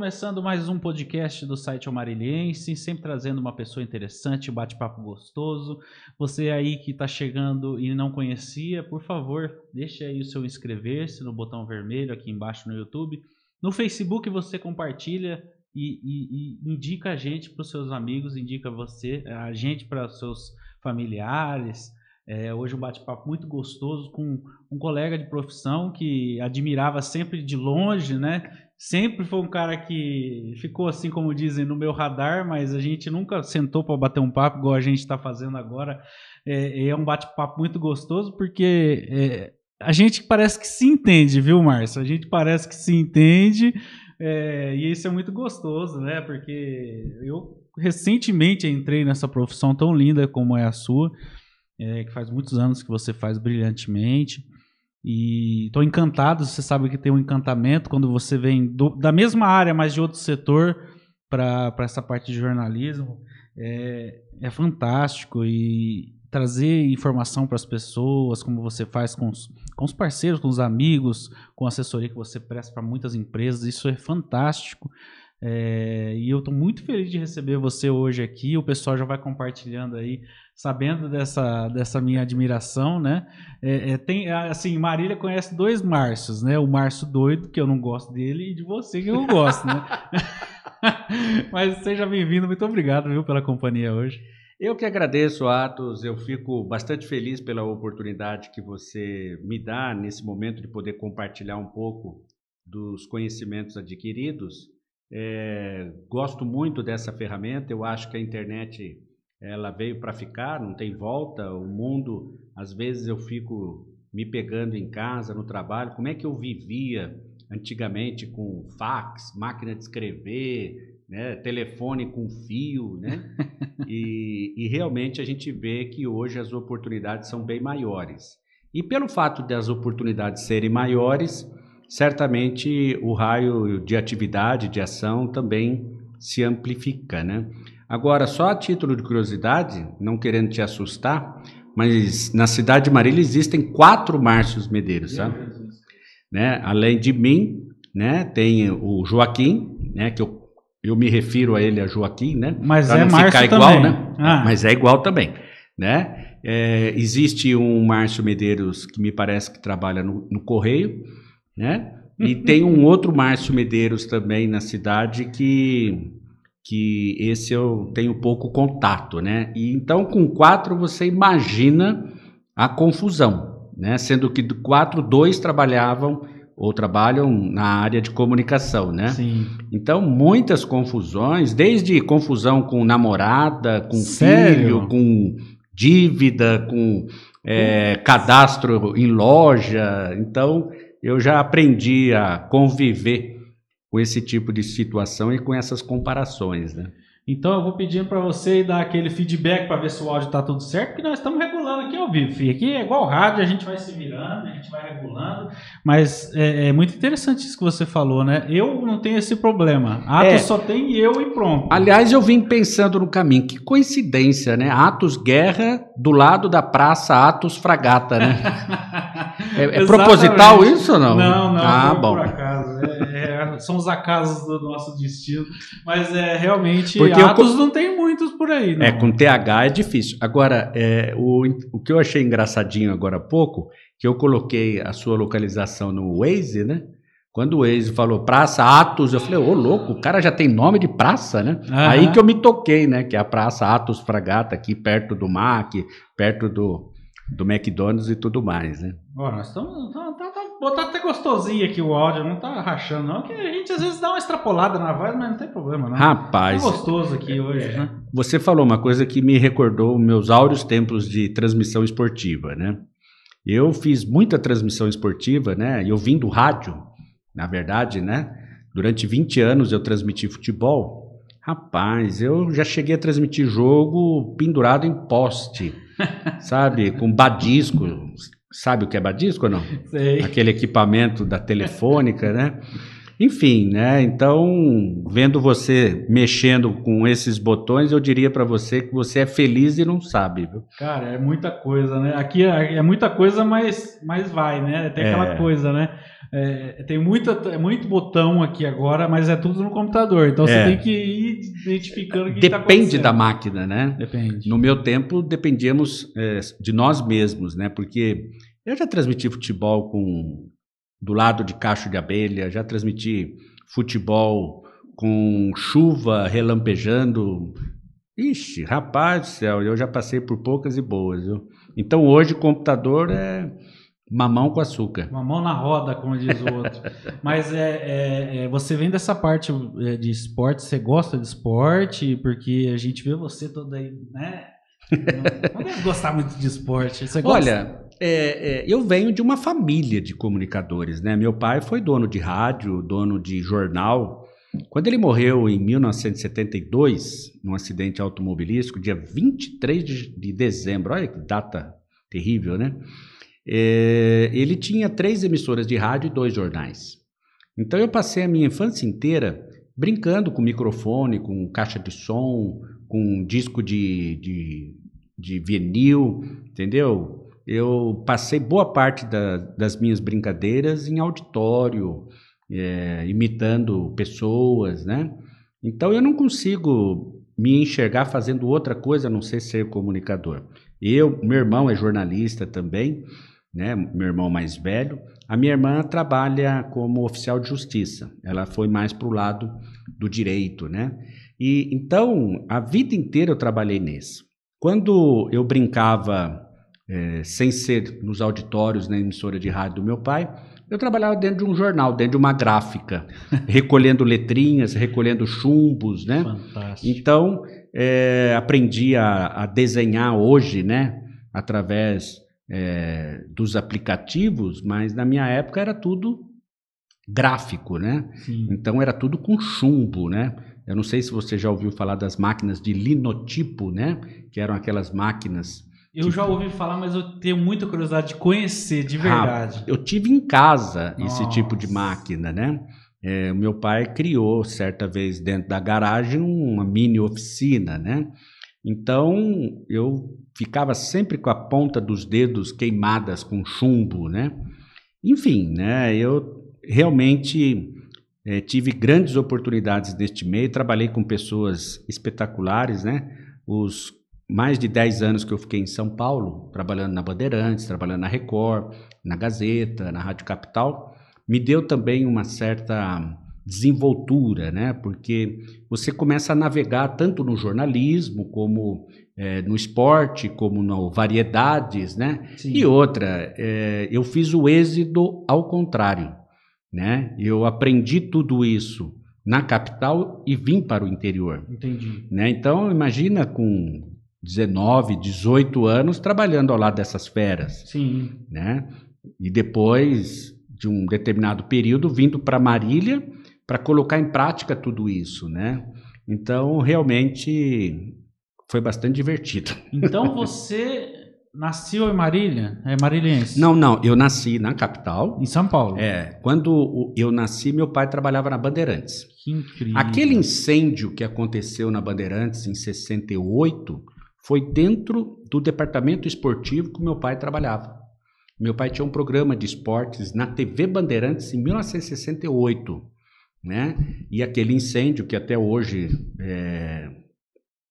começando mais um podcast do site Amariliense, sempre trazendo uma pessoa interessante, bate-papo gostoso. Você aí que está chegando e não conhecia, por favor, deixe aí o seu inscrever-se no botão vermelho aqui embaixo no YouTube. No Facebook você compartilha e, e, e indica a gente para os seus amigos, indica você, a gente para seus familiares. É, hoje um bate-papo muito gostoso com um colega de profissão que admirava sempre de longe, né? Sempre foi um cara que ficou assim, como dizem, no meu radar, mas a gente nunca sentou para bater um papo igual a gente está fazendo agora. É, é um bate-papo muito gostoso porque é, a gente parece que se entende, viu, Márcio? A gente parece que se entende é, e isso é muito gostoso, né? Porque eu recentemente entrei nessa profissão tão linda como é a sua, é, que faz muitos anos que você faz brilhantemente. E estou encantado, você sabe que tem um encantamento quando você vem do, da mesma área, mas de outro setor, para essa parte de jornalismo. É, é fantástico e trazer informação para as pessoas, como você faz com os, com os parceiros, com os amigos, com a assessoria que você presta para muitas empresas, isso é fantástico. É, e eu estou muito feliz de receber você hoje aqui. O pessoal já vai compartilhando aí, sabendo dessa, dessa minha admiração, né? É, é, tem, assim, Marília conhece dois Márcios, né? O Márcio doido, que eu não gosto dele, e de você, que eu gosto, né? Mas seja bem-vindo, muito obrigado, viu, pela companhia hoje. Eu que agradeço, Atos. Eu fico bastante feliz pela oportunidade que você me dá nesse momento de poder compartilhar um pouco dos conhecimentos adquiridos. É, gosto muito dessa ferramenta. Eu acho que a internet ela veio para ficar, não tem volta. O mundo, às vezes eu fico me pegando em casa, no trabalho. Como é que eu vivia antigamente com fax, máquina de escrever, né, telefone com fio, né? e, e realmente a gente vê que hoje as oportunidades são bem maiores. E pelo fato das oportunidades serem maiores, certamente o raio de atividade, de ação também se amplifica, né? Agora, só a título de curiosidade, não querendo te assustar, mas na cidade de Marília existem quatro Márcios Medeiros, sabe? Né? Além de mim, né, tem o Joaquim, né, que eu eu me refiro a ele, a Joaquim, né? Mas pra é não Márcio ficar igual, também. né? Ah. Mas é igual também, né? É, existe um Márcio Medeiros que me parece que trabalha no, no Correio, né? E tem um outro Márcio Medeiros também na cidade que que esse eu tenho pouco contato, né? E então com quatro você imagina a confusão, né? Sendo que quatro, dois trabalhavam ou trabalham na área de comunicação, né? Sim. Então, muitas confusões, desde confusão com namorada, com Sério? filho, com dívida, com é, cadastro em loja. Então, eu já aprendi a conviver com esse tipo de situação e com essas comparações, né? Então eu vou pedindo para você dar aquele feedback para ver se o áudio está tudo certo, porque nós estamos regulando aqui ao vivo. Filho. Aqui é igual rádio, a gente vai se virando, a gente vai regulando. Mas é, é muito interessante isso que você falou, né? Eu não tenho esse problema. Atos é. só tem eu e pronto. Aliás, eu vim pensando no caminho. Que coincidência, né? Atos Guerra do lado da praça Atos Fragata, né? é, é proposital isso ou não? Não, não. Ah, bom. Por acaso. É, é, são os acasos do nosso destino. Mas é realmente. Porque Atos eu, não tem muitos por aí. Não. É, com TH é difícil. Agora, é, o, o que eu achei engraçadinho agora há pouco, que eu coloquei a sua localização no Waze, né? Quando o Waze falou Praça Atos, eu falei, ô louco, o cara já tem nome de praça, né? Uhum. Aí que eu me toquei, né? Que é a Praça Atos Fragata, aqui perto do MAC, perto do, do McDonald's e tudo mais, né? Ó, nós estamos. Tá, tá, tá, botar até gostosinho aqui o áudio, não tá rachando, não. Que a gente às vezes dá uma extrapolada na voz, mas não tem problema, não. Rapaz. Tá gostoso aqui hoje, né? Você falou uma coisa que me recordou meus áureos tempos de transmissão esportiva, né? Eu fiz muita transmissão esportiva, né? Eu vim do rádio, na verdade, né? Durante 20 anos eu transmiti futebol. Rapaz, eu já cheguei a transmitir jogo pendurado em poste, sabe? Com badisco. Sabe o que é badisco ou não? Sei. Aquele equipamento da telefônica, né? Enfim, né? Então, vendo você mexendo com esses botões, eu diria para você que você é feliz e não sabe, viu? Cara, é muita coisa, né? Aqui é, é muita coisa, mas, mas vai, né? Tem aquela é. coisa, né? É, tem muita, é muito botão aqui agora, mas é tudo no computador. Então você É. tem que ir identificando o que tá Depende acontecendo. da máquina, né? Depende. No meu tempo, dependíamos é, de nós mesmos, né? Porque eu já transmiti futebol com do lado de cacho de abelha, já transmiti futebol com chuva relampejando. Ixi, rapaz do céu, eu já passei por poucas e boas. Viu? Então hoje computador é mamão com açúcar. Uma mão na roda, como diz o outro. Mas é, é- é, você vem dessa parte é, de esporte, você gosta de esporte, porque a gente vê você todo aí, né? Não, não deve gostar muito de esporte. Você gosta? Olha, é, é, eu venho de uma família de comunicadores, né? Meu pai foi dono de rádio, dono de jornal. Quando ele morreu em 1972, num acidente automobilístico, dia 23 de, de dezembro, olha que data terrível, né? É, ele tinha três emissoras de rádio e dois jornais. Então eu passei a minha infância inteira brincando com microfone, com caixa de som, com disco de, de, de vinil, entendeu? Eu passei boa parte da- das minhas brincadeiras em auditório, é, imitando pessoas, né? Então eu não consigo me enxergar fazendo outra coisa a não ser ser comunicador. Eu, meu irmão é jornalista também, né? Meu irmão mais velho. A minha irmã trabalha como oficial de justiça. Ela foi mais para o lado do direito, né? E então a vida inteira eu trabalhei nisso. Quando eu brincava eh, sem ser nos auditórios na emissora de rádio do meu pai, eu trabalhava dentro de um jornal, dentro de uma gráfica, recolhendo letrinhas, recolhendo chumbos, né? Fantástico. Então, é, aprendi a, a desenhar hoje, né? Através é, dos aplicativos, mas na minha época era tudo gráfico, né? Sim. Então era tudo com chumbo, né? Eu não sei se você já ouviu falar das máquinas de linotipo, né? Que eram aquelas máquinas. Eu já ouvi falar, mas eu tenho muita curiosidade de conhecer, de verdade. Eu tive em casa esse Nossa. tipo de máquina, né? É, o meu pai criou certa vez dentro da garagem uma mini oficina, né? Então eu ficava sempre com a ponta dos dedos queimadas com chumbo, né? Enfim, né? Eu realmente eh, tive grandes oportunidades neste meio, trabalhei com pessoas espetaculares, né? Os mais de 10 anos que eu fiquei em São Paulo, trabalhando na Bandeirantes, trabalhando na Record, na Gazeta, na Rádio Capital, me deu também uma certa desenvoltura, né? Porque você começa a navegar tanto no jornalismo como eh, no esporte, como no variedades, né? Sim. E outra, eh, eu fiz o êxodo ao contrário, né? Eu aprendi tudo isso na capital e vim para o interior, Entendi. né? Então, imagina com 19, 18 anos trabalhando ao lado dessas feras, Sim. né? E depois de um determinado período vindo para Marília para colocar em prática tudo isso, né? Então, realmente foi bastante divertido. Então você nasceu em Marília? É marilhense? Não, não, eu nasci na capital. Em São Paulo? É, quando eu nasci, meu pai trabalhava na Bandeirantes. Que incrível. Aquele incêndio que aconteceu na Bandeirantes em 68 foi dentro do departamento esportivo que meu pai trabalhava. Meu pai tinha um programa de esportes na TV Bandeirantes em 1968, né? E aquele incêndio que até hoje é,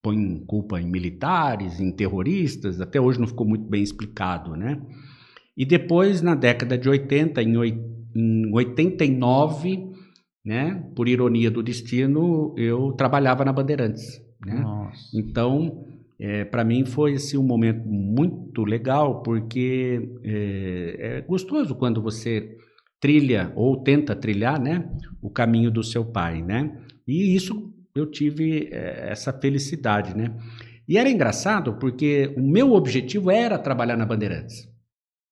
põe culpa em militares, em terroristas, até hoje não ficou muito bem explicado, né? E depois, na década de 80, em, em 89, né? Por ironia do destino, eu trabalhava na Bandeirantes, né? Então, para mim foi assim, um momento muito legal, porque é, é gostoso quando você trilha ou tenta trilhar, né, o caminho do seu pai, né? E isso eu tive é, essa felicidade, né? E era engraçado porque o meu objetivo era trabalhar na Bandeirantes.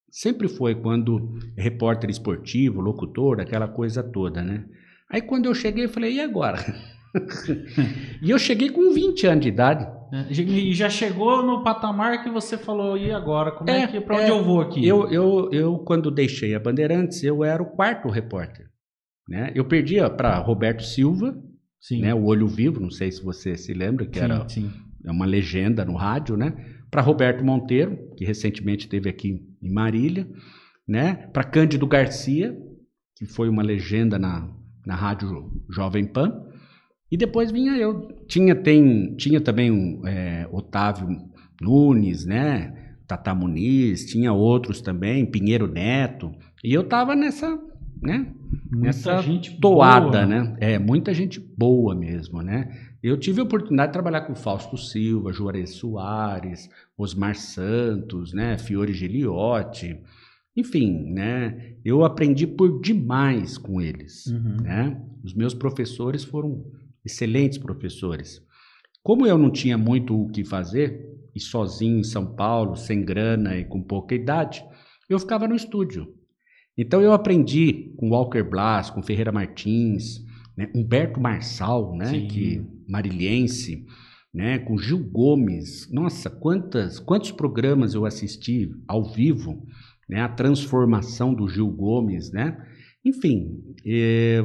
Sempre foi quando repórter esportivo, locutor, aquela coisa toda, né? Aí quando eu cheguei, eu falei, e agora? e eu cheguei com 20 anos de idade. É, E já chegou no patamar que você falou, e agora? Como é, É, que, pra onde é. eu vou aqui? Eu, eu, eu, quando deixei a Bandeirantes, eu era o quarto repórter. Né? Eu perdia para Roberto Silva, Sim. né? o Olho Vivo, não sei se você se lembra, que sim, era sim. é uma legenda no rádio, né? Para Roberto Monteiro, que recentemente esteve aqui em Marília, né? Para Cândido Garcia, que foi uma legenda na, na rádio Jovem Pan. E depois vinha eu. Tinha, tem, tinha também um, é, Otávio Nunes, né? Tata Muniz, tinha outros também, Pinheiro Neto. E eu tava nessa, né? Muita nessa gente toada, boa. né? É, muita gente boa mesmo, né? Eu tive a oportunidade de trabalhar com Fausto Silva, Juarez Soares, Osmar Santos, né? Fiore Giliotti. Enfim, né? Eu aprendi por demais com eles, Uhum. né? Os meus professores foram excelentes professores. Como eu não tinha muito o que fazer, e sozinho em São Paulo, sem grana e com pouca idade, eu ficava no estúdio. Então eu aprendi com Walker Blas, com Ferreira Martins, né? Humberto Marçal, né? Sim. Que marilhense, né? Com Gil Gomes. Nossa, quantas, quantos programas eu assisti ao vivo, né? A transformação do Gil Gomes, né? Enfim, eh,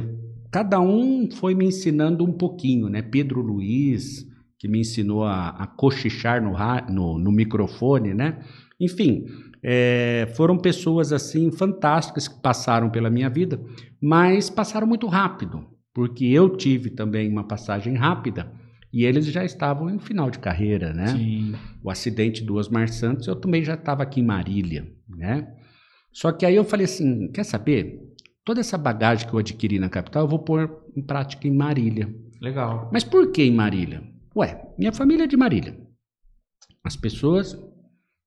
cada um foi me ensinando um pouquinho, né? Pedro Luiz, que me ensinou a, a cochichar no, no, no microfone, né? Enfim, é, foram pessoas assim fantásticas que passaram pela minha vida, mas passaram muito rápido, porque eu tive também uma passagem rápida e eles já estavam em final de carreira, né? Sim. o acidente do Osmar Santos, eu também já estava aqui em Marília, né? Só que aí eu falei assim, quer saber? Toda essa bagagem que eu adquiri na capital, eu vou pôr em prática em Marília. Legal. Mas por que em Marília? Ué, minha família é de Marília. As pessoas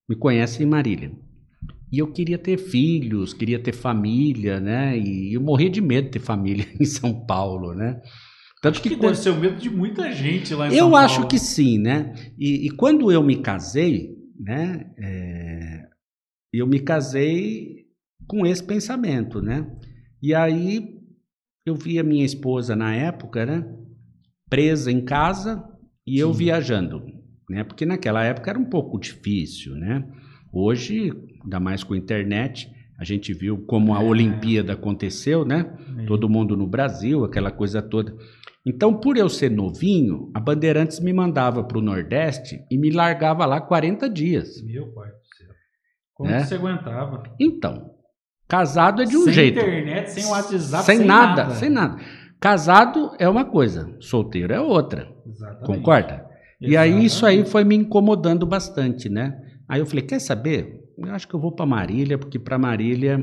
me conhecem em Marília. E eu queria ter filhos, queria ter família, né? E eu morria de medo de ter família em São Paulo, né? Tanto Acho que quando- deve ser o medo de muita gente lá em eu São acho Paulo. que sim, né? E, e quando eu me casei, né? é, eu me casei com esse pensamento, né? E aí eu vi a minha esposa na época, né? Presa em casa e eu Sim. viajando, né? Porque naquela época era um pouco difícil, né? Hoje, ainda mais com a internet, a gente viu como a É. Olimpíada aconteceu, né? É. todo mundo no Brasil, aquela coisa toda. Então, por eu ser novinho, a Bandeirantes me mandava para o Nordeste e me largava lá 40 dias. Meu pai do céu. Como Né? que você aguentava? Então, casado é de um sem jeito. internet, sem WhatsApp, sem, sem, nada, sem nada. Casado é uma coisa, solteiro é outra. Exatamente. Concorda? E aí isso aí Exatamente. foi me incomodando bastante, né? Aí eu falei, quer saber? Eu acho que eu vou para Marília, porque para Marília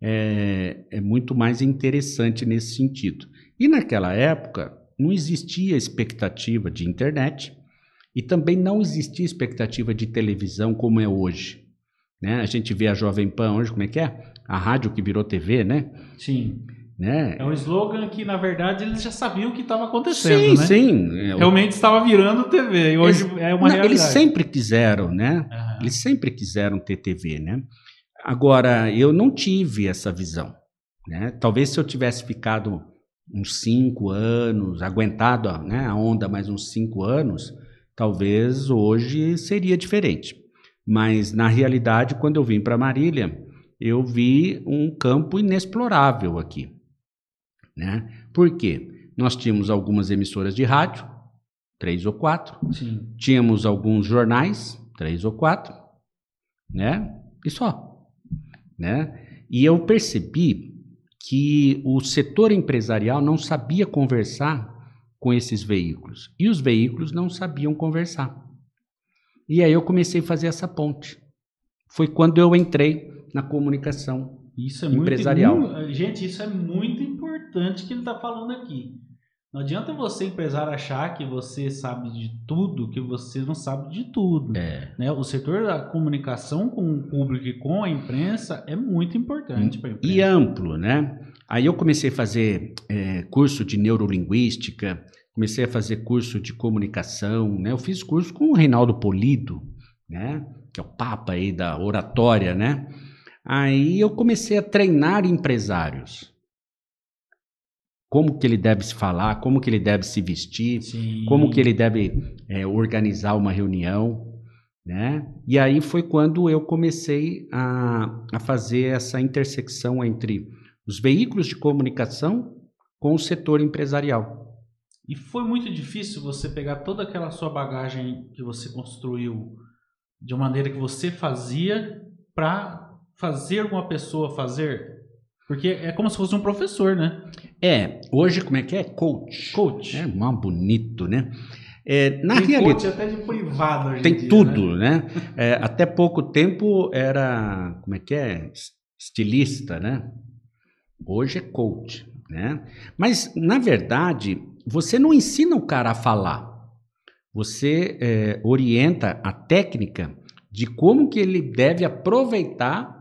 é, é muito mais interessante nesse sentido. E naquela época não existia expectativa de internet e também não existia expectativa de televisão como é hoje. Né? A gente vê a Jovem Pan hoje, como é que é? A rádio que virou TV, né? Sim. né? É um slogan que, na verdade, eles já sabiam o que estava acontecendo, sim, né? sim. Realmente estava virando TV. E hoje é uma Não, realidade. eles sempre quiseram, né? Aham. Eles sempre quiseram ter TV, né? Agora, eu não tive essa visão, né? Talvez se eu tivesse ficado uns cinco anos, aguentado né, a onda mais uns cinco anos, talvez hoje seria diferente. Mas, na realidade, quando eu vim para Marília, eu vi um campo inexplorável aqui, né? Por quê? Nós tínhamos algumas emissoras de rádio, três ou quatro, Sim. tínhamos alguns jornais, três ou quatro, né? E só, né? E eu percebi que o setor empresarial não sabia conversar com esses veículos e os veículos não sabiam conversar. E aí eu comecei a fazer essa ponte. Foi quando eu entrei na comunicação. Isso é muito Empresarial. mu- Gente, isso é muito importante que ele está falando aqui. Não adianta você, empresário, achar que você sabe de tudo, que você não sabe de tudo. É. Né? O setor da comunicação com o público e com a imprensa é muito importante para a imprensa. e amplo, né? Aí eu comecei a fazer é, curso de neurolinguística, comecei a fazer curso de comunicação, né? Eu fiz curso com o Reinaldo Polido, né? Que é o papa aí da oratória, né? Aí eu comecei a treinar empresários. Como que ele deve se falar, como que ele deve se vestir, Sim. como que ele deve é, organizar uma reunião, né? E aí foi quando eu comecei a, a fazer essa intersecção entre os veículos de comunicação com o setor empresarial. E foi muito difícil você pegar toda aquela sua bagagem que você construiu de uma maneira que você fazia para fazer uma pessoa fazer? Porque é como se fosse um professor, né? É, hoje como é que é? Coach. Coach. É, mó bonito, né? É, na tem realidade. coach até de privado hoje em Tem dia, tudo, né? né? É, até pouco tempo era, como é que é? Es- Estilista, né? Hoje é coach, né? Mas, na verdade, você não ensina o cara a falar. Você é, orienta a técnica de como que ele deve aproveitar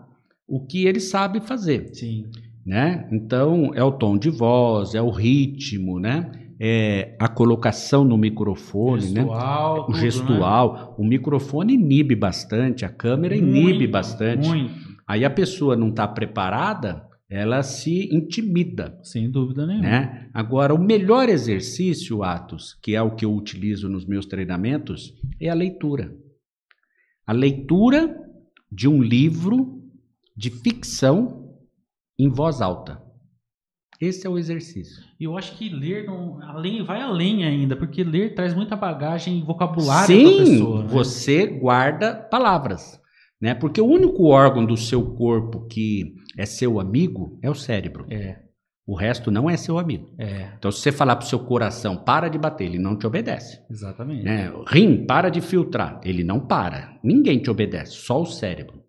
o que ele sabe fazer Sim. né? Então é o tom de voz, é o ritmo, né? É a colocação no microfone, né? Gestual, O tudo, gestual, o microfone inibe bastante, a câmera né? inibe Muito, bastante. Muito, Aí a pessoa não está preparada, ela se intimida, sem dúvida nenhuma. né? Agora, o melhor exercício, Atos, que é o que eu utilizo nos meus treinamentos, é a leitura. A leitura de um livro de ficção em voz alta. Esse é o exercício. E eu acho que ler não, além, vai além ainda, porque ler traz muita bagagem e vocabulário Sim, pra pessoa. né? você guarda palavras, né? Porque o único órgão do seu corpo que é seu amigo é o cérebro. É, O resto não é seu amigo. é, Então, se você falar pro seu coração, para de bater, ele não te obedece. exatamente. né? Rim, para de filtrar. Ele não para. Ninguém te obedece, só o cérebro.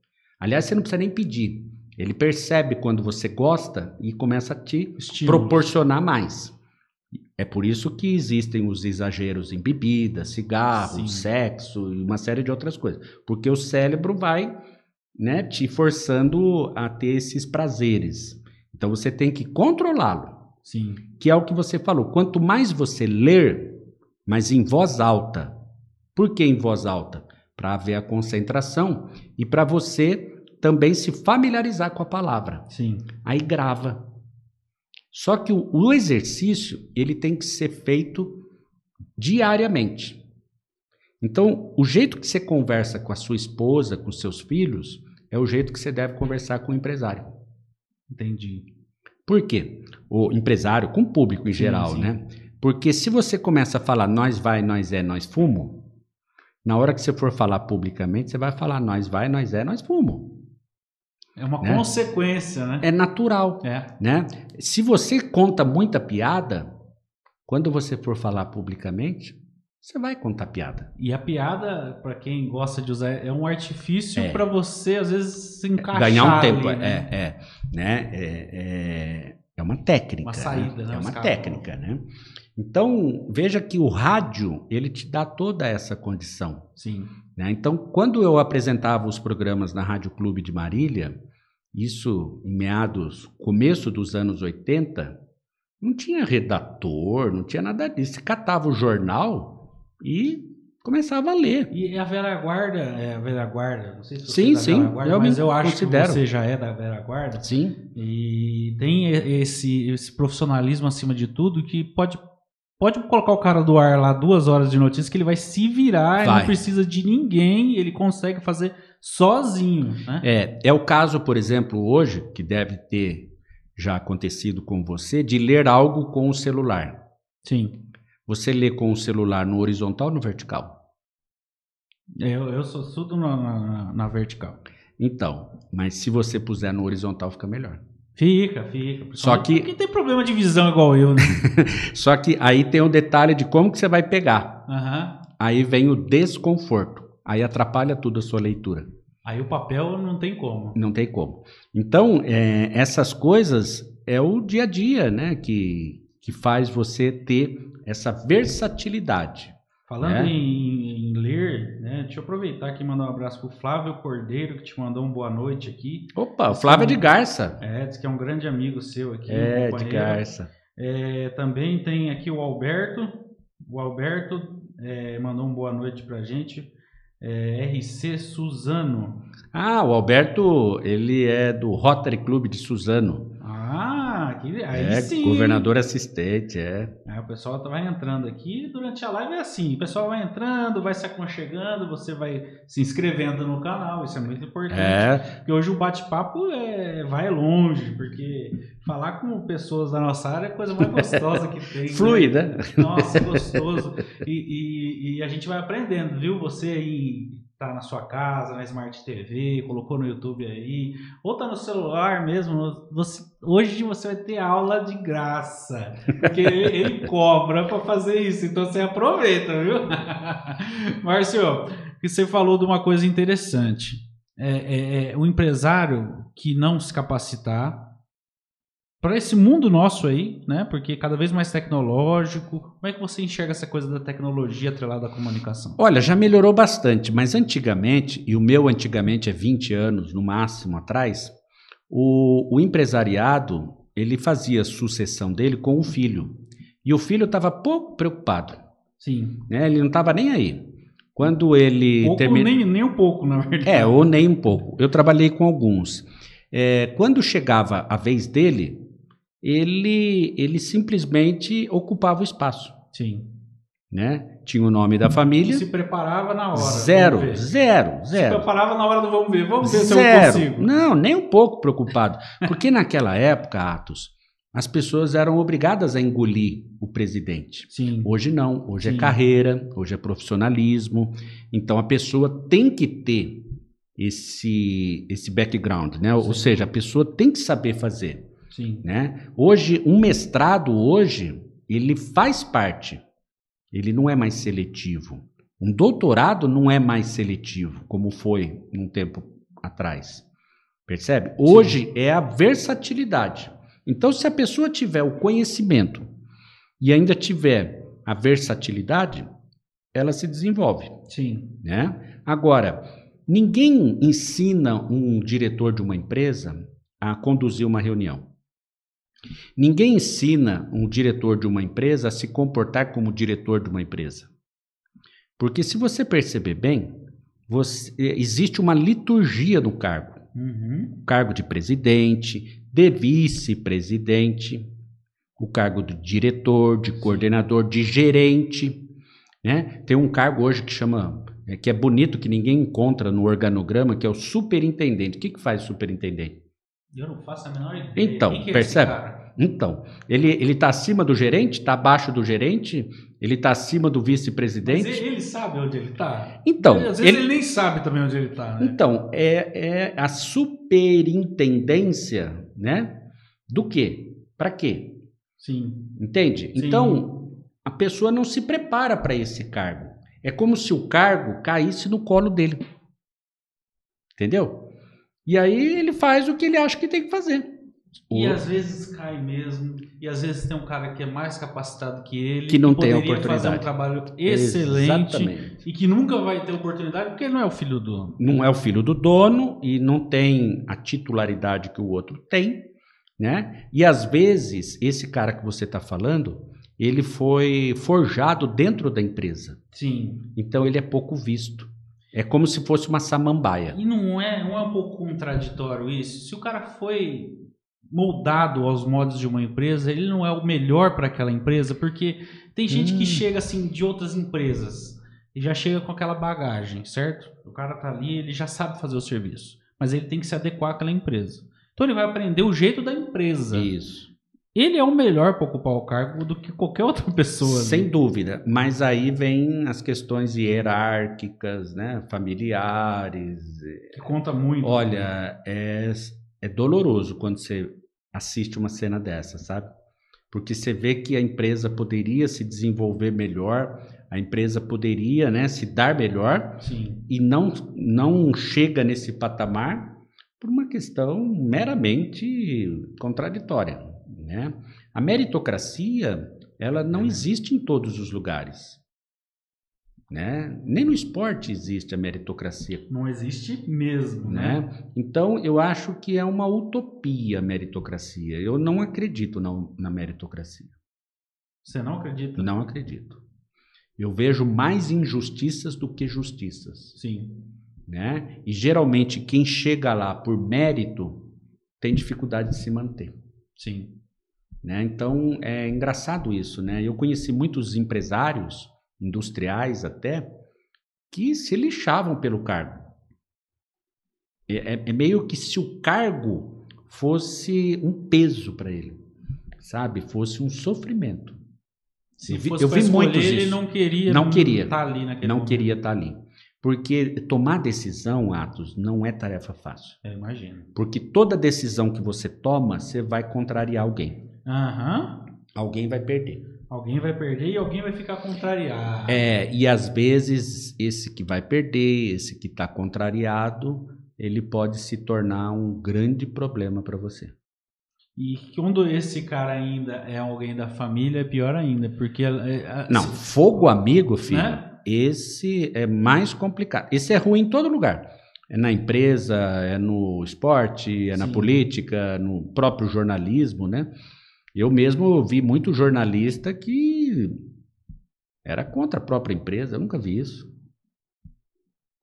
Aliás, você não precisa nem pedir. Ele percebe quando você gosta e começa a te proporcionar mais. É por isso que existem os exageros em bebida, cigarro, Sim. sexo e uma série de outras coisas. Porque o cérebro vai né, te forçando a ter esses prazeres. Então você tem que controlá-lo Sim, que é o que você falou. Quanto mais você ler, mas em voz alta. Por que em voz alta? Para haver a concentração e para você também se familiarizar com a palavra. sim. Aí grava. Só que o, o exercício ele tem que ser feito diariamente. Então, o jeito que você conversa com a sua esposa, com seus filhos, é o jeito que você deve conversar com o empresário. Entendi. Por quê? O empresário, com o público em Sim, geral, sim. né? Porque se você começa a falar nós vai, nós é, nós fumo, na hora que você for falar publicamente, você vai falar nós vai, nós é, nós fumo. É uma Né? consequência, né? É natural, É. né? Se você conta muita piada, quando você for falar publicamente, você vai contar piada. E a piada, pra quem gosta de usar, é um artifício É. pra você, às vezes, se encaixar. Ganhar um tempo, ali, né? é, é, né? É, é, é uma técnica. Uma saída, né? É uma técnica, né? Então, veja que o rádio, ele te dá toda essa condição. Sim. Né? Então, quando eu apresentava os programas na Rádio Clube de Marília, isso em meados, começo dos anos 80, não tinha redator, não tinha nada disso. Você catava o jornal e começava a ler. E a Vera Guarda, é a Vera Guarda, não sei se você Sim, é da sim, Vera Guarda, eu mas eu acho considero. que você já é da Vera Guarda. Sim, E tem esse, esse profissionalismo acima de tudo que pode, pode colocar o cara do ar lá duas horas de notícia que ele vai se virar, ele Vai. não precisa de ninguém, ele consegue fazer sozinho, né? É, é o caso, por exemplo, hoje, que deve ter já acontecido com você, de ler algo com o celular. Sim. Você lê com o celular no horizontal ou no vertical? Eu, eu sou tudo na, na- na vertical. Então, mas se você puser no horizontal, fica melhor. Fica, fica. Só que- Quem tem problema de visão igual eu, né? Só que aí tem o detalhe de como que você vai pegar. Aham. Aí vem o desconforto. Aí atrapalha tudo a sua leitura. Aí o papel não tem como. Não tem como. Então, é, essas coisas é o dia a dia, né? Que, que faz você ter essa versatilidade. Falando É. em, em ler, né? Deixa eu aproveitar aqui e mandar um abraço pro Flávio Cordeiro, que te mandou um boa noite aqui. Opa, o Flávio é de Garça. É, diz que é um grande amigo seu aqui. É, de. Garça. É, também tem aqui o Alberto. O Alberto é, mandou um boa noite pra gente. É, RC Suzano. Ah, o Alberto, ele é do Rotary Clube de Suzano. Ah, que, aí é, sim. governador assistente, é. É, o pessoal vai entrando aqui durante a live é assim, o pessoal vai entrando, vai se aconchegando, você vai se inscrevendo no canal, isso é muito importante. É, Porque hoje o bate-papo é, vai longe, porque falar com pessoas da nossa área é a coisa mais gostosa que tem. né? flui, né? Nossa, gostoso. E, e- e a gente vai aprendendo, viu? Você aí tá na sua casa, na Smart TV, colocou no YouTube aí, ou tá no celular mesmo, você, hoje você vai ter aula de graça, porque ele, cobra para fazer isso, então você aproveita, viu? Márcio, você falou de uma coisa interessante. É, é, é, o empresário que não se capacitar, para esse mundo nosso aí, né? Porque cada vez mais tecnológico. Como é que você enxerga essa coisa da tecnologia atrelada à comunicação? Olha, já melhorou bastante, mas antigamente, e o meu antigamente é 20 anos no máximo atrás, o, o empresariado ele fazia sucessão dele com o filho. E o filho estava pouco preocupado. Sim. Né? Ele não estava nem aí. Quando ele pouco, termina... nem, nem um pouco, na verdade. É, ou nem um pouco. Eu trabalhei com alguns. É, quando chegava a vez dele, ele, ele simplesmente ocupava o espaço. Sim. Né? Tinha o nome da família. E se preparava na hora. Zero, zero, zero. Se preparava na hora do vamos ver, vamos ver zero. se eu consigo. Não, nem um pouco preocupado. Porque naquela época, Atos, as pessoas eram obrigadas a engolir o presidente. Sim. Hoje não, hoje é Sim. é carreira, hoje é profissionalismo. Então a pessoa tem que ter esse, esse background, né? Sim. Ou seja, a pessoa tem que saber fazer. Sim. Né? Hoje, um mestrado hoje, ele faz parte. Ele não é mais seletivo. Um doutorado não é mais seletivo, como foi um tempo atrás. Percebe? Hoje Sim. é a versatilidade. Então, se a pessoa tiver o conhecimento e ainda tiver a versatilidade, ela se desenvolve. Sim. Né? Agora, ninguém ensina um diretor de uma empresa a conduzir uma reunião. Ninguém ensina um diretor de uma empresa a se comportar como diretor de uma empresa. Porque se você perceber bem, você, existe uma liturgia do cargo. Uhum. cargo de presidente, de vice-presidente, o cargo de diretor, de coordenador, de gerente. Né? Tem um cargo hoje que chama, é, que é bonito, que ninguém encontra no organograma, que é o superintendente. O que, que faz o superintendente? Eu não faço a menor ideia. Então, é percebe? Então, ele está acima do gerente, está abaixo do gerente, ele está acima do vice-presidente. Mas ele, ele, sabe onde ele está? Então, às vezes ele, ele, nem sabe também onde ele está. Né? Então, é, é a superintendência, né? Do quê? Para quê? Sim. Entende? Sim. Então, a pessoa não se prepara para esse cargo. É como se o cargo caísse no colo dele. Entendeu? E aí ele faz o que ele acha que tem que fazer. E o... às vezes cai mesmo, e às vezes tem um cara que é mais capacitado que ele, que não tem oportunidade. fazer um trabalho excelente Exatamente. e que nunca vai ter oportunidade porque não é o filho do dono. Não é o filho do dono e não tem a titularidade que o outro tem, né? E às vezes esse cara que você está falando, ele foi forjado dentro da empresa. Sim. Então ele é pouco visto. É como se fosse uma samambaia. E não é, não é um pouco contraditório isso? Se o cara foi moldado aos modos de uma empresa, ele não é o melhor para aquela empresa, porque tem gente hum. que chega assim de outras empresas e já chega com aquela bagagem, certo? O cara tá ali, ele já sabe fazer o serviço, mas ele tem que se adequar àquela empresa. Então ele vai aprender o jeito da empresa. Isso. Ele é o melhor para ocupar o cargo do que qualquer outra pessoa. Sem né? dúvida. Mas aí vem as questões hierárquicas, né? familiares. Que conta muito. Olha, é, é doloroso quando você assiste uma cena dessa, sabe? Porque você vê que a empresa poderia se desenvolver melhor, a empresa poderia né, se dar melhor Sim. e não, não chega nesse patamar por uma questão meramente contraditória. Né? A meritocracia ela não existe em todos os lugares. Né? Nem no esporte existe a meritocracia. Não existe mesmo. Né? né? Então, eu acho que é uma utopia a meritocracia. Eu não acredito na, na meritocracia. Você não acredita? Não acredito. Eu vejo mais injustiças do que justiças. Sim. Né? E geralmente quem chega lá por mérito tem dificuldade de se manter. Sim. Né? Então é engraçado isso, né? Eu conheci muitos empresários, industriais até, que se lixavam pelo cargo. É, é, é meio que se o cargo fosse um peso para ele, sabe? Fosse um sofrimento. Se eu vi, eu vi muitos ele isso. não queria não queria estar tá ali naquele não momento. queria estar tá ali. Porque tomar decisão, Atos, não é tarefa fácil. Eu imagino. Porque toda decisão que você toma, você vai contrariar alguém. Aham. Alguém vai perder. Alguém vai perder e alguém vai ficar contrariado. É, e às vezes esse que vai perder, esse que está contrariado, ele pode se tornar um grande problema para você. E quando esse cara ainda é alguém da família, é pior ainda, porque... é- é- Não, se- fogo amigo, filho, Né? esse é mais complicado. Esse é ruim em todo lugar. É na empresa, é no esporte, é na Sim. política, no próprio jornalismo, né? Eu mesmo vi muito jornalista que era contra a própria empresa, eu nunca vi isso.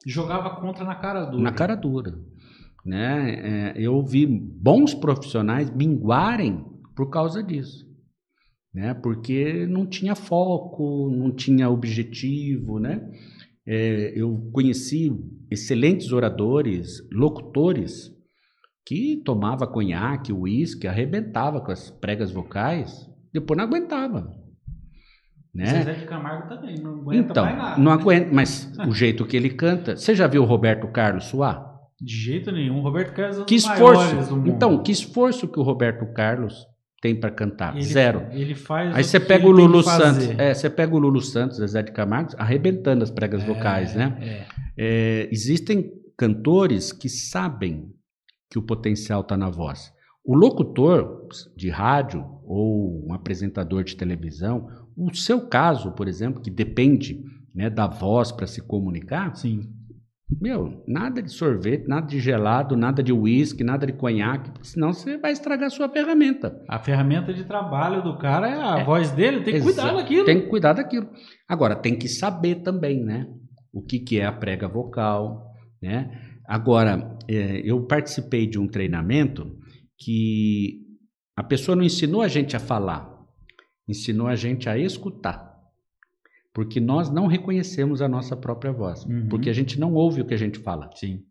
Jogava contra na cara dura. Na cara dura. Né? É, eu vi bons profissionais minguarem por causa disso. Né? Porque não tinha foco, não tinha objetivo. Né? É, eu conheci excelentes oradores, locutores, que tomava conhaque, uísque, arrebentava com as pregas vocais, depois não aguentava. Né? Zezé de Camargo também, não aguenta Então, mais nada. não né? aguenta, mas o jeito que ele canta. Você já viu o Roberto Carlos suar? De jeito nenhum. Roberto Carlos é um Que esforço! Então, que esforço que o Roberto Carlos tem para cantar? Ele- Zero. Ele faz Aí você pega o Lulu. Santos, é, você pega o Lulu Santos, Zezé de Camargo, arrebentando as pregas vocais, né? É. É, existem cantores que sabem que o potencial está na voz. O locutor de rádio ou um apresentador de televisão, o seu caso, por exemplo, que depende né, da voz para se comunicar, Sim. Meu, nada de sorvete, nada de gelado, nada de uísque, nada de conhaque, senão você vai estragar a sua ferramenta. A ferramenta de trabalho do cara é a É. voz dele, tem que cuidar daquilo. Tem que cuidar daquilo. Agora, tem que saber também, né? O que, que é a prega vocal, né? Agora, é, eu participei de um treinamento que a pessoa não ensinou a gente a falar, ensinou a gente a escutar. Porque nós não reconhecemos a nossa própria voz, Uhum. porque a gente não ouve o que a gente fala. Sim.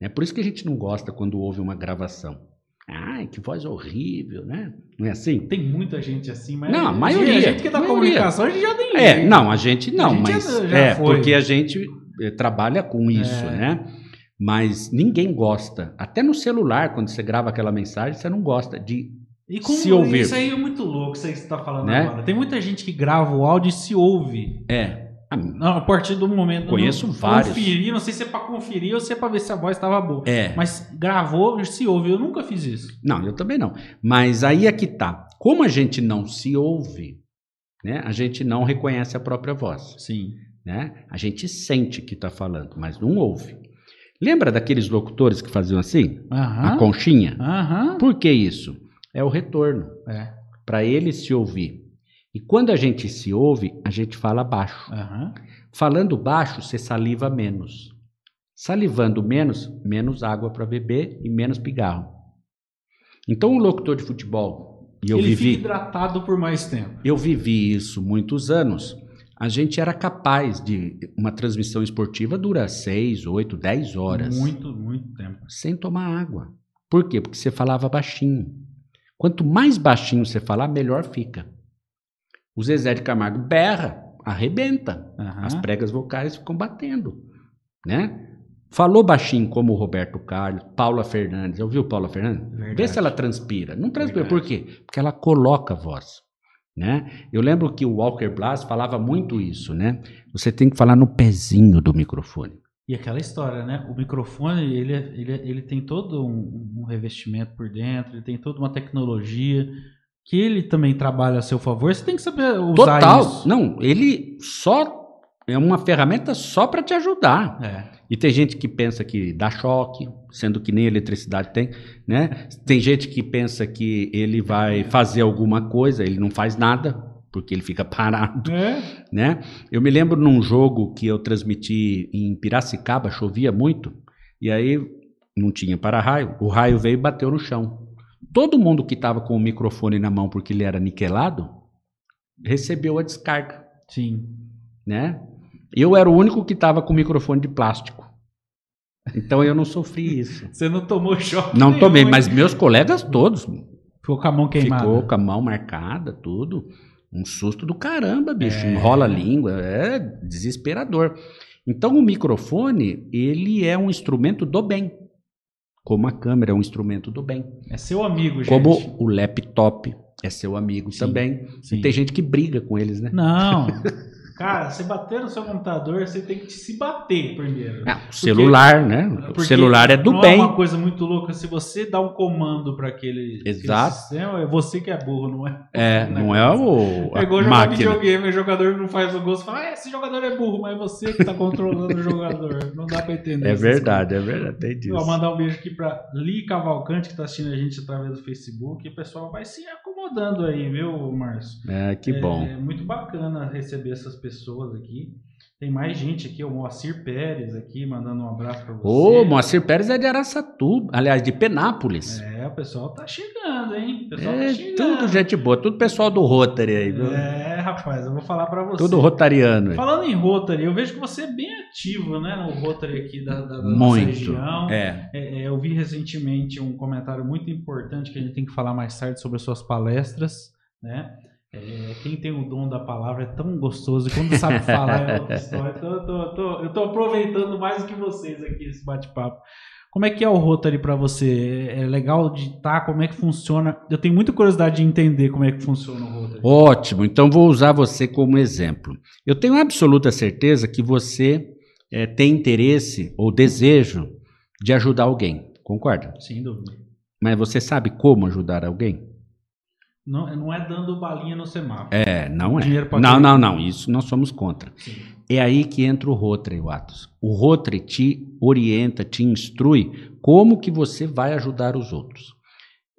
É por isso que a gente não gosta quando ouve uma gravação. Ai, que voz horrível, né? Não é assim? Tem muita gente assim, mas Não, a maioria, a gente que dá maioria. comunicação, a gente já tem. É, não, a gente não, A gente mas já- já é foi. porque a gente eh, trabalha com isso, É. né? Mas ninguém gosta. Até no celular, quando você grava aquela mensagem, você não gosta de. E como se ouvir. isso aí é muito louco, isso aí que você está falando Né? agora. Tem muita gente que grava o áudio e se ouve. É. ah, Não, a partir do momento. Conheço não, vários. Conferir, não sei se é para conferir ou se é para ver se a voz estava boa. É. Mas gravou, se ouve. Eu nunca fiz isso. Não, eu também não. Mas aí é que tá. Como a gente não se ouve, né? A gente não reconhece a própria voz. Sim. né? A gente sente que está falando, mas não ouve. Lembra daqueles locutores que faziam assim? A Aham. conchinha? Aham. Por que isso? É o retorno, É. para ele se ouvir. E quando a gente se ouve, a gente fala baixo. Aham. Falando baixo, você saliva menos. Salivando menos, menos água para beber e menos pigarro. Então, o locutor de futebol, e eu Ele vivi. fica hidratado por mais tempo. Eu vivi isso muitos anos. A gente era capaz de. Uma transmissão esportiva dura 6, 8, 10 horas. Muito, muito tempo. Sem tomar água. Por quê? Porque você falava baixinho. Quanto mais baixinho você falar, melhor fica. O Zezé de Camargo berra, arrebenta. Aham. As pregas vocais ficam batendo. Né? Falou baixinho como o Roberto Carlos, Paula Fernandes. Já ouviu Paula Fernandes? Verdade. Vê se ela transpira. Não transpira. Verdade. Por quê? Porque ela coloca a voz. Né? Eu lembro que o Walker Blas falava muito isso, né? Você tem que falar no pezinho do microfone. E aquela história, né? O microfone, ele, ele, ele tem todo um, um revestimento por dentro, ele tem toda uma tecnologia que ele também trabalha a seu favor. Você tem que saber usar Total. isso. Não, ele só é uma ferramenta só para te ajudar. É. E tem gente que pensa que dá choque, sendo que nem eletricidade tem, né? Tem gente que pensa que ele vai fazer alguma coisa, ele não faz nada, porque ele fica parado, É. né? Eu me lembro num jogo que eu transmiti em Piracicaba, chovia muito, e aí não tinha para-raio, o raio veio e bateu no chão. Todo mundo que estava com o microfone na mão porque ele era niquelado, recebeu a descarga, Sim. né? Eu era o único que estava com o microfone de plástico. Então eu não sofri isso. Você não tomou choque. Não nenhum, tomei, hein? mas meus colegas todos Ficou com a mão queimada. ficou com a mão marcada, tudo. Um susto do caramba, bicho. É. Enrola a língua, é desesperador. Então o microfone, ele é um instrumento do bem. Como a câmera é um instrumento do bem. É seu amigo, gente. Como o laptop é seu amigo Sim, também. sim. E tem gente que briga com eles, né? Não. Cara, você bater no seu computador, você tem que se bater primeiro. Ah, o celular, né? O Porque celular é do não bem. é uma coisa muito louca. Se você dá um comando para aquele, aquele Exato. sistema, é você que é burro, não é? É, não é o É igual jogar videogame, o jogador não faz o você fala, ah, esse jogador é burro, mas é você que tá controlando o jogador. Não dá pra entender. É verdade, é verdade, tem coisas. disso. Vou mandar um beijo aqui pra Li Cavalcante, que tá assistindo a gente através do Facebook. O pessoal vai se acomodando aí, viu, Márcio? É, que bom. É muito bacana receber essas pessoas aqui. Tem mais gente aqui, o Moacir Pérez aqui, mandando um abraço pra você. Ô, Moacir Pérez é de Araçatuba, aliás, de Penápolis. É, o pessoal tá chegando, hein? O pessoal É, tá chegando. tudo gente boa, tudo pessoal do Rotary aí, viu? É, rapaz, eu vou falar pra você. Tudo rotariano. Falando em Rotary, eu vejo que você é bem ativo, né, no Rotary aqui da, da, da nossa Muito. região. É. É, é, eu vi recentemente um comentário muito importante que a gente tem que falar mais tarde sobre as suas palestras, né? É, quem tem o dom da palavra é tão gostoso e quando sabe falar é outra história. Então eu tô, tô- eu tô aproveitando mais do que vocês aqui esse bate-papo. Como é que é o Rotary para você? É legal de estar? Como é que funciona? Eu tenho muita curiosidade de entender como é que funciona o Rotary. Ótimo, então vou usar você como exemplo. Eu tenho absoluta certeza que você eh, tem interesse ou desejo de ajudar alguém, concorda? Sem dúvida. Mas você sabe como ajudar alguém? Não, não é dando balinha no semáforo. É, não é. Não, não, não, isso nós somos contra. Sim. É aí que entra o Rotary, Atos. O Rotary te orienta, te instrui como que você vai ajudar os outros.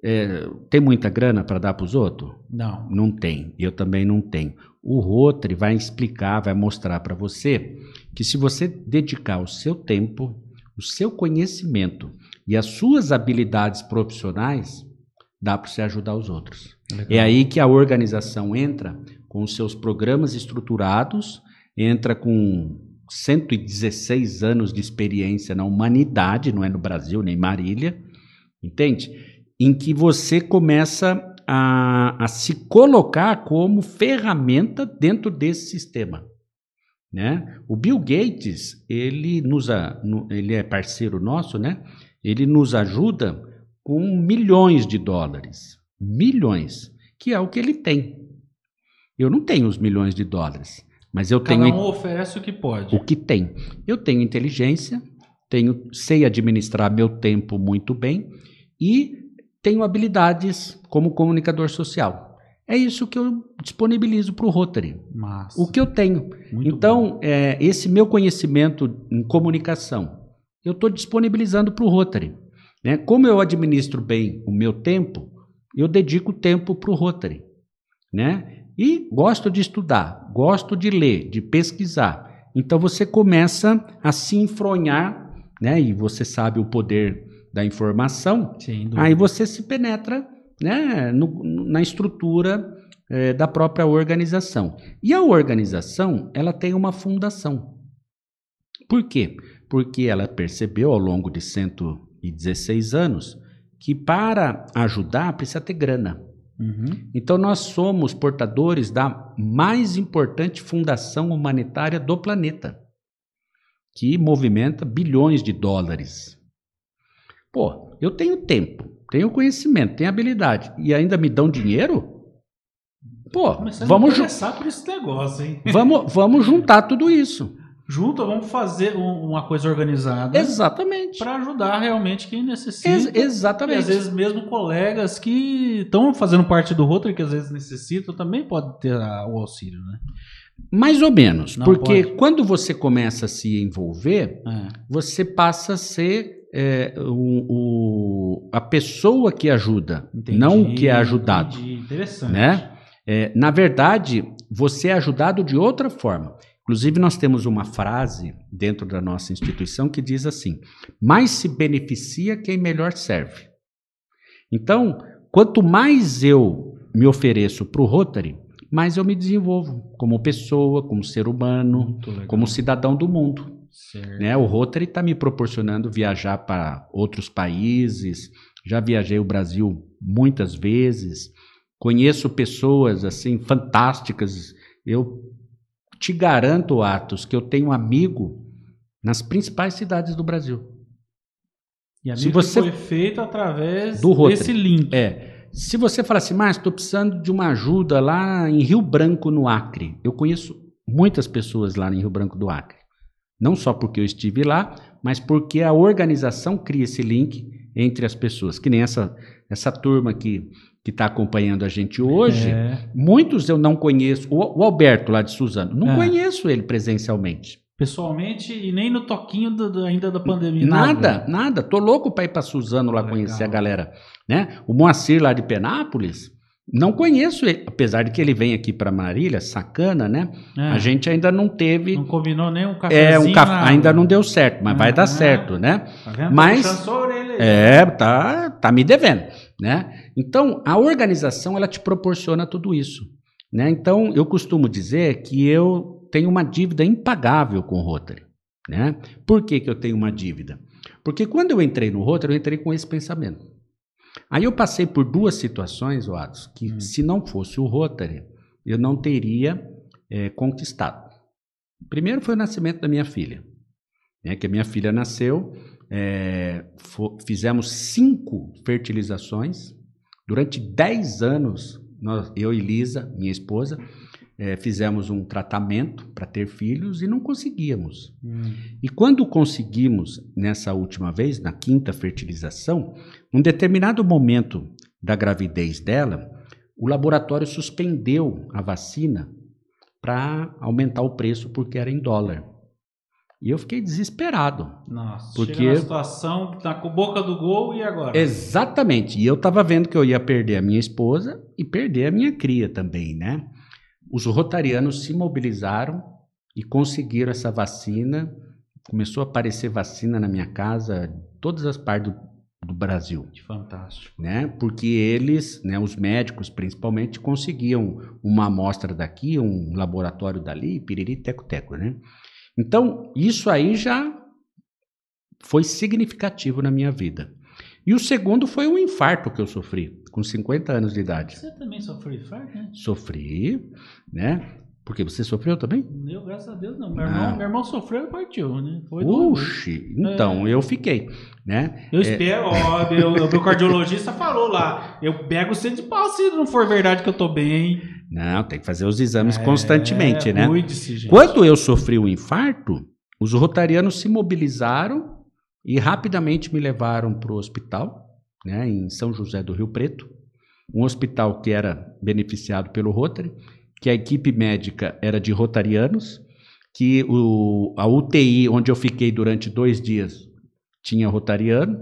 É, tem muita grana para dar para os outros? Não. Não tem. Eu também não tenho. O Rotary vai explicar, vai mostrar para você que se você dedicar o seu tempo, o seu conhecimento e as suas habilidades profissionais, dá para você ajudar os outros. É aí que a organização entra com os seus programas estruturados, entra com 116 anos de experiência na humanidade, não é no Brasil nem Marília, entende? Em que você começa a, a se colocar como ferramenta dentro desse sistema. Né? O Bill Gates, ele, nos, ele é parceiro nosso, né? ele nos ajuda com milhões de dólares. Milhões, que é o que ele tem. Eu não tenho os milhões de dólares, mas eu Cada tenho um oferece o que pode. o que tem. Eu tenho inteligência, tenho, sei administrar meu tempo muito bem e tenho habilidades como comunicador social. É isso que eu disponibilizo para o Rotary. Mas, O que eu tenho. então, é, esse meu conhecimento em comunicação, eu estou disponibilizando para o Rotary. Né? Como eu administro bem o meu tempo, eu dedico tempo para o Rotary. Né? E gosto de estudar, gosto de ler, de pesquisar. Então você começa a se enfronhar, né? e você sabe o poder da informação, dúvida. Aí você se penetra né, no- na estrutura eh, da própria organização. E a organização, ela tem uma fundação. Por quê? Porque ela percebeu ao longo de 116 anos que para ajudar precisa ter grana. Uhum. Então nós somos portadores da mais importante fundação humanitária do planeta, que movimenta bilhões de dólares. Pô, eu tenho tempo, tenho conhecimento, tenho habilidade e ainda me dão dinheiro? Pô, vamos, interessar por esse negócio, hein? vamos, vamos juntar tudo isso. Junto, vamos fazer um- uma coisa organizada Exatamente. para ajudar realmente quem necessita. Ex- E exatamente. às vezes mesmo colegas que estão fazendo parte do Rotary, que às vezes necessitam, também pode ter a- o auxílio, né? Mais ou menos, Não porque pode. quando você começa a se envolver, É. você passa a ser é, o- o- a pessoa que ajuda, Entendi, não o que é ajudado. entendi. Interessante. Né? É, na verdade, você é ajudado de outra forma. Inclusive, nós temos uma frase dentro da nossa instituição que diz assim: mais se beneficia quem melhor serve. Então, quanto mais eu me ofereço para o Rotary, mais eu me desenvolvo como pessoa, como ser humano, como cidadão do mundo. Né? O Rotary está me proporcionando viajar para outros países. Já viajei o Brasil muitas vezes. Conheço pessoas assim fantásticas. Eu te garanto, Atos, que eu tenho um amigo nas principais cidades do Brasil. E a Se você- foi feita através Do Rotary. desse link. É, se você falar assim, mas estou precisando de uma ajuda lá em Rio Branco, no Acre. Eu conheço muitas pessoas lá em Rio Branco do Acre. Não só porque eu estive lá, mas porque a organização cria esse link entre as pessoas. Que nem essa, essa turma que está acompanhando a gente hoje. É. Muitos eu não conheço. O, o Alberto lá de Suzano, não É. conheço ele presencialmente. Pessoalmente e nem no toquinho do- do- ainda da pandemia. Nada, nada. Tô louco para ir para Suzano lá Legal. conhecer a galera, né? O Moacir lá de Penápolis, não conheço ele, apesar de que ele vem aqui para Marília, sacana, né? É. A gente ainda não teve Não combinou nem um é cafezinho. um café, nada. ainda não deu certo, mas vai dar certo, né? Tá vendo? mas- Tá aí. É, tá, tá me devendo, né? Então, a organização ela te proporciona tudo isso, né? Então, eu costumo dizer que eu tenho uma dívida impagável com o Rotary, né? Por que, que eu tenho uma dívida? Porque quando eu entrei no Rotary, eu entrei com esse pensamento. Aí eu passei por duas situações, Atos, que Hum. se não fosse o Rotary, eu não teria eh, conquistado. Primeiro foi o nascimento da minha filha, né? Que a minha filha nasceu é, fizemos cinco fertilizações. Durante 10 anos, nós, eu e Lisa, minha esposa, é, fizemos um tratamento para ter filhos e não conseguíamos. Hum. E quando conseguimos, nessa última vez, na quinta fertilização, num determinado momento da gravidez dela, o laboratório suspendeu a vacina para aumentar o preço porque era em dólar. E eu fiquei desesperado. Nossa, Porque- na situação, tá com boca do gol e agora? Exatamente. E eu estava vendo que eu ia perder a minha esposa e perder a minha cria também, né? Os rotarianos se mobilizaram e conseguiram essa vacina. Começou a aparecer vacina na minha casa, todas as partes do, do Brasil, Que fantástico. né? Porque eles, né, os médicos principalmente, conseguiam uma amostra daqui, um laboratório dali, piriri, teco-teco, né? Então, isso aí já foi significativo na minha vida. E o segundo foi um infarto que eu sofri, com 50 anos de idade. Você também sofreu infarto, né? Sofri, né? Porque você sofreu também? Eu, graças a Deus, não. Meu Ah. irmão, meu irmão sofreu e partiu, né? Foi então eu fiquei, né? Eu espero, ó, meu, o meu cardiologista falou lá, eu pego você de pau se não for verdade que eu tô bem. Não, tem que fazer os exames É, constantemente, né? Cuide-se, gente. Quando eu sofri o infarto, os rotarianos se mobilizaram e rapidamente me levaram para o hospital, né, em São José do Rio Preto, um hospital que era beneficiado pelo Rotary, que a equipe médica era de rotarianos, que o, a UTI onde eu fiquei durante dois dias tinha rotariano,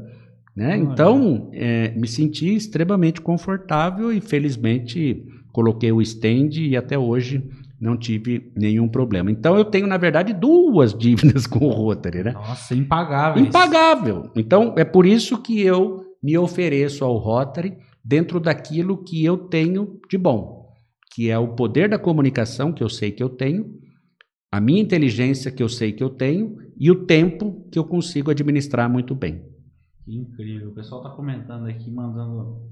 né? Então é, me senti extremamente confortável e felizmente coloquei o stand e até hoje não tive nenhum problema. Então eu tenho, na verdade, duas dívidas com o Rotary, né? Nossa, impagável. Impagável. Então é por isso que eu me ofereço ao Rotary dentro daquilo que eu tenho de bom, que é o poder da comunicação que eu sei que eu tenho, a minha inteligência que eu sei que eu tenho e o tempo que eu consigo administrar muito bem. Que incrível. O pessoal tá comentando aqui, mandando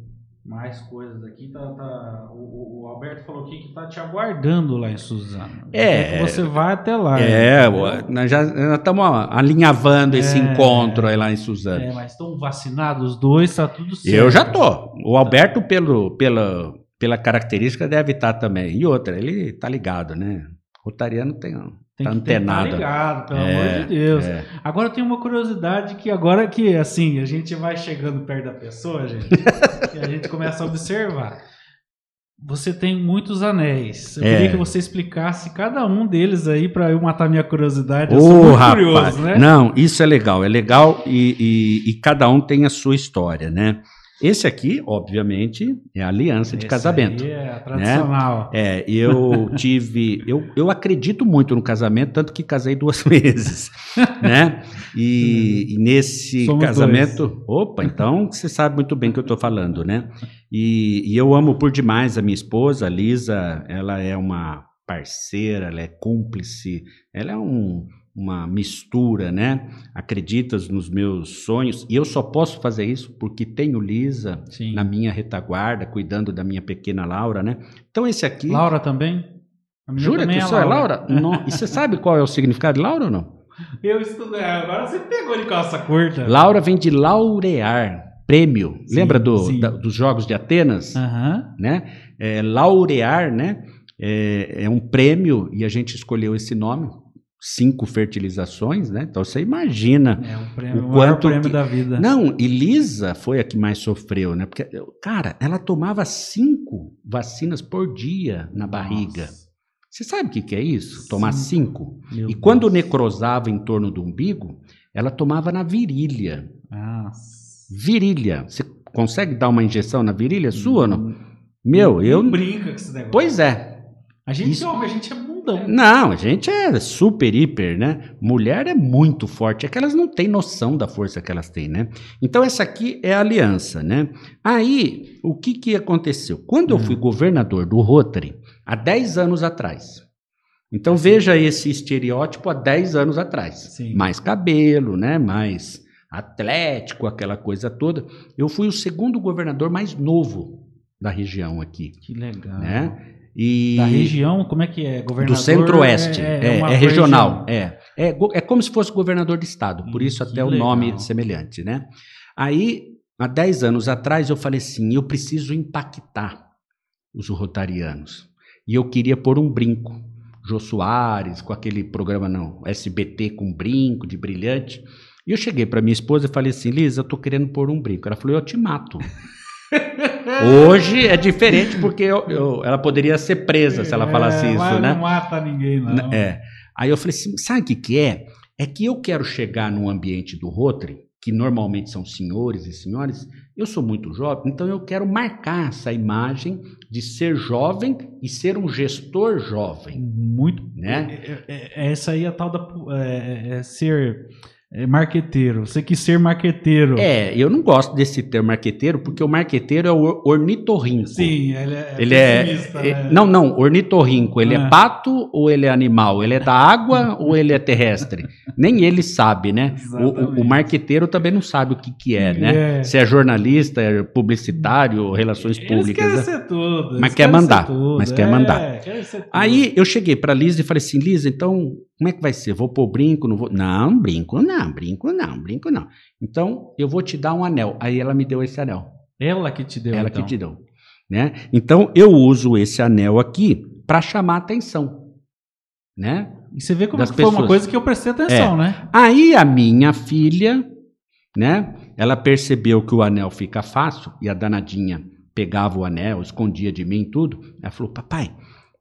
mais coisas aqui. Tá, tá- o, o Alberto falou aqui que tá te aguardando lá em Suzano. É. Você vai até lá. É, ó, nós já estamos alinhavando esse É. encontro aí lá em Suzano. É, mas estão vacinados os dois, tá tudo certo. Eu já tô. O Alberto, pelo, pela, pela característica, deve estar também. E outra, ele tá ligado, né? Rotariano tem, Tem tá que ter- tá antenado. ligado, pelo É, amor de Deus. é. Agora tem uma curiosidade que agora que assim, a gente vai chegando perto da pessoa, gente, e a gente começa a observar. Você tem muitos anéis. Eu É. queria que você explicasse cada um deles aí pra eu matar minha curiosidade. Eu rapaz. curioso, né? Não, isso é legal. É legal e, e- e cada um tem a sua história, né? Esse aqui, obviamente, é a aliança de Esse casamento. aí é a tradicional. É, eu tive. Eu, eu acredito muito no casamento, tanto que casei duas vezes, né? E, e nesse Somos casamento. Opa, então você sabe muito bem o que eu estou falando, né? E, e eu amo por demais a minha esposa, a Lisa, ela é uma parceira, ela é cúmplice, ela é um- uma mistura, né? Acreditas nos meus sonhos, e eu só posso fazer isso porque tenho Lisa Sim. na minha retaguarda, cuidando da minha pequena Laura, né? Então esse aqui. Laura também? Jura também que o seu é Laura? Não. E você sabe qual é o significado de Laura ou não? Eu estudei. Agora você pegou de calça curta. Laura vem de laurear, prêmio. Sim, Lembra do, da- dos Jogos de Atenas? Aham. Né? É, laurear, né? É, é um prêmio e a gente escolheu esse nome. Cinco fertilizações, né? Então você imagina. É um prêmio, O quanto prêmio que- da vida. Não, e Lisa foi a que mais sofreu, né? Porque, cara, ela tomava cinco vacinas por dia na barriga. Nossa, Você sabe o que, que é isso? Tomar Cinco. cinco? E quando Deus. necrosava em torno do umbigo, ela tomava na virilha. Nossa. Virilha. Você consegue dar uma injeção na virilha sua ou não? Hum, Meu, eu. nem brinca com esse negócio. Pois é. A gente Isso- homem, a gente é bundão. Não, a gente é super, hiper, né? Mulher é muito forte, é que elas não têm noção da força que elas têm, né? Então essa aqui é a aliança, né? Aí, o que que aconteceu? Quando eu Hum. fui governador do Rotary, há 10 anos atrás, então veja esse estereótipo há 10 anos atrás. Sim. Mais cabelo, né? Mais atlético, aquela coisa toda. Eu fui o segundo governador mais novo da região aqui, Que legal. né? E Da região, como é que é? Governador do centro-oeste. É, uma é regional. região. É. É, é como se fosse governador de estado, por Hum, isso até o nome legal. semelhante, né? Aí, há 10 anos atrás, eu falei assim: eu preciso impactar os rotarianos. E eu queria pôr um brinco. Jô Soares, com aquele programa não, SBT com brinco de brilhante. E eu cheguei para minha esposa e falei assim: Lisa, eu tô querendo pôr um brinco. Ela falou: eu te mato. Hoje é diferente porque eu- eu- ela poderia ser presa se ela falasse É, isso, mas né? Não mata ninguém, não. É. Aí eu falei assim, sabe o que, que é? É que eu quero chegar num ambiente do Rotary, que normalmente são senhores e senhoras, eu sou muito jovem, então eu quero marcar essa imagem de ser jovem e ser um gestor jovem, Muito. né? É, é- é- essa aí é a tal da. É, é ser é, marqueteiro. Você quis ser marqueteiro. É, eu não gosto desse termo marqueteiro, porque o marqueteiro é o or- ornitorrinco. Sim, ele é. Ele é, é- né? Não, não, ornitorrinco. Ele Ah. é pato ou ele é animal? Ele é da água ou ele é terrestre? Nem ele sabe, né? O, o, marqueteiro também não sabe o que, que é, né? É. Se é jornalista, é publicitário, relações Eles públicas. querem né? ser tudo. Mas quer mandar, tudo, mas quer é, mandar. Aí eu cheguei pra Lisa e falei assim, Lisa, então como é que vai ser? Vou pôr brinco? Não vou? Não, brinco não, brinco não, brinco não. Então eu vou te dar um anel. Aí ela me deu esse anel. Ela que te deu. Ela então. que te deu. Né? Então eu uso esse anel aqui para chamar atenção. Né? E você vê como das que foi uma pessoas. É. coisa que eu prestei atenção, né? Aí a minha filha, né? Ela percebeu que o anel fica fácil e a danadinha pegava o anel, escondia de mim tudo. Ela falou: Papai,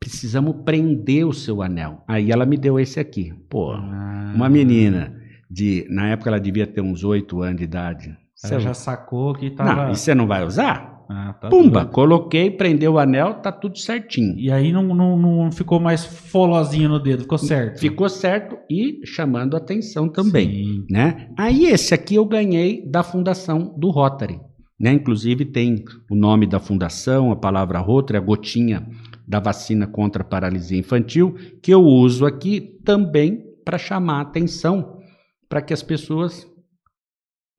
precisamos prender o seu anel. Aí ela me deu esse aqui. Pô, Ah, uma menina de. Na época ela devia ter uns 8 anos de idade. Você já sacou que tava. Não, e você não vai usar? Ah, tá Pumba, doido. coloquei, prendeu o anel, tá tudo certinho. E aí não, não, não ficou mais folozinho no dedo, ficou certo. Ficou certo e chamando atenção também. Sim. né? Aí esse aqui eu ganhei da fundação do Rotary, né? Inclusive tem o nome da fundação, a palavra Rotary, a gotinha da vacina contra a paralisia infantil, que eu uso aqui também para chamar atenção para que as pessoas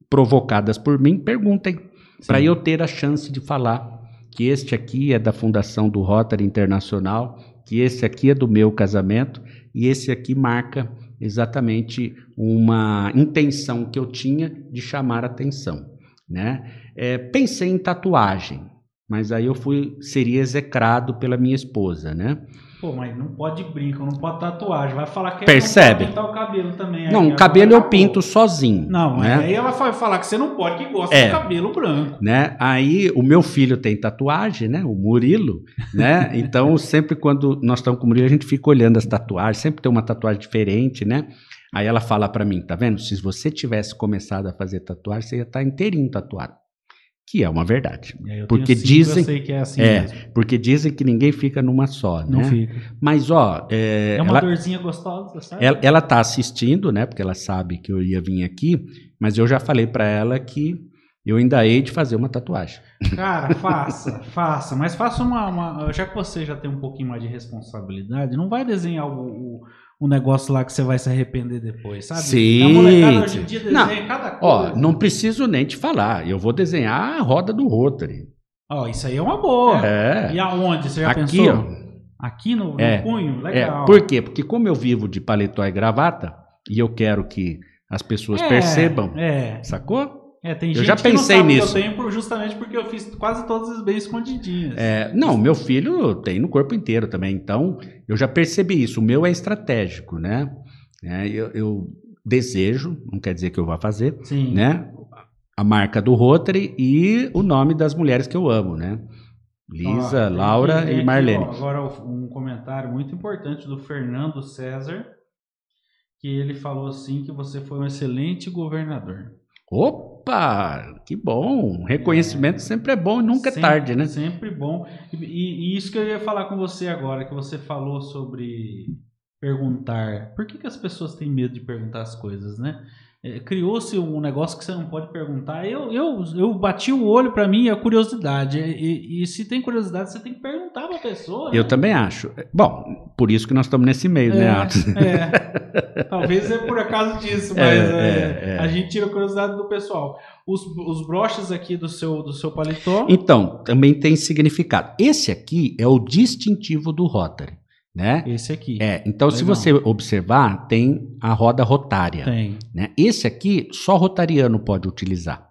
provocadas por mim perguntem, para eu ter a chance de falar que este aqui é da fundação do Rotary Internacional, que esse aqui é do meu casamento e esse aqui marca exatamente uma intenção que eu tinha de chamar atenção, né? É, pensei em tatuagem, mas aí eu fui seria execrado pela minha esposa, né? Pô, mas não pode brinco, não pode tatuagem. Vai falar que Percebe? não pode pintar o cabelo também. Não, o cabelo eu pinto sozinho. Não, né? aí ela vai falar que você não pode, que gosta É. de cabelo branco. né? Aí o meu filho tem tatuagem, né? O Murilo, né? Então sempre quando nós estamos com o Murilo a gente fica olhando as tatuagens, sempre tem uma tatuagem diferente, né? Aí ela fala pra mim, tá vendo? Se você tivesse começado a fazer tatuagem, você ia estar inteirinho tatuado. Que é uma verdade. Porque cinco, dizem- que é assim é, mesmo. Porque dizem que ninguém fica numa só, Não né? fica. Mas ó, é, É uma ela, dorzinha gostosa, sabe? ela, ela tá assistindo, né? Porque ela sabe que eu ia vir aqui, mas eu já falei pra ela que eu ainda hei de fazer uma tatuagem. Cara, faça, faça. Mas faça uma, uma- Já que você já tem um pouquinho mais de responsabilidade, não vai desenhar o, o, o negócio lá que você vai se arrepender depois, sabe? Sim, A molecada hoje em dia Não. desenha cada Ó, coisa. não preciso nem te falar. Eu vou desenhar a roda do Rotary. Ó, isso aí é uma boa. É. E aonde? Você já Aqui, pensou? ó. Aqui no, no É, punho? É, Legal. por quê? Porque como eu vivo de paletó e gravata, e eu quero que as pessoas É, percebam, É. sacou? É, tem Eu gente já que pensei nisso. que eu tenho justamente porque eu fiz quase todas as bem escondidinhas. É, não, meu filho tem no corpo inteiro também, então eu já percebi isso. O meu é estratégico, né? É, eu, eu desejo, não quer dizer que eu vá fazer, Sim. né? A marca do Rotary e o nome das mulheres que eu amo, né? Lisa, Laura ver e aqui, Marlene. ó, agora um comentário muito importante do Fernando César, que ele falou assim que você foi um excelente governador. Opa, que bom! Reconhecimento sempre é bom e nunca é Sempre- tarde, né? Sempre bom. E, e- e isso que eu ia falar com você agora, que você falou sobre perguntar. Por que, que as pessoas têm medo de perguntar as coisas, né? É, Criou-se um negócio que você não pode perguntar. Eu, eu, eu bati o olho pra mim, é a curiosidade. E, e- se tem curiosidade, você tem que perguntar pra pessoa. Eu né? também acho. Bom, por isso que nós estamos nesse meio, né, Atos? É, talvez é por acaso disso, mas É, é, é, é. a gente tira a curiosidade do pessoal. Os, os broches aqui do seu, do seu paletó. Então, também tem significado. Esse aqui é o distintivo do Rotary, né? Esse aqui. É, então se Legal. você observar, tem a roda rotária, Tem. né? Esse aqui só rotariano pode utilizar,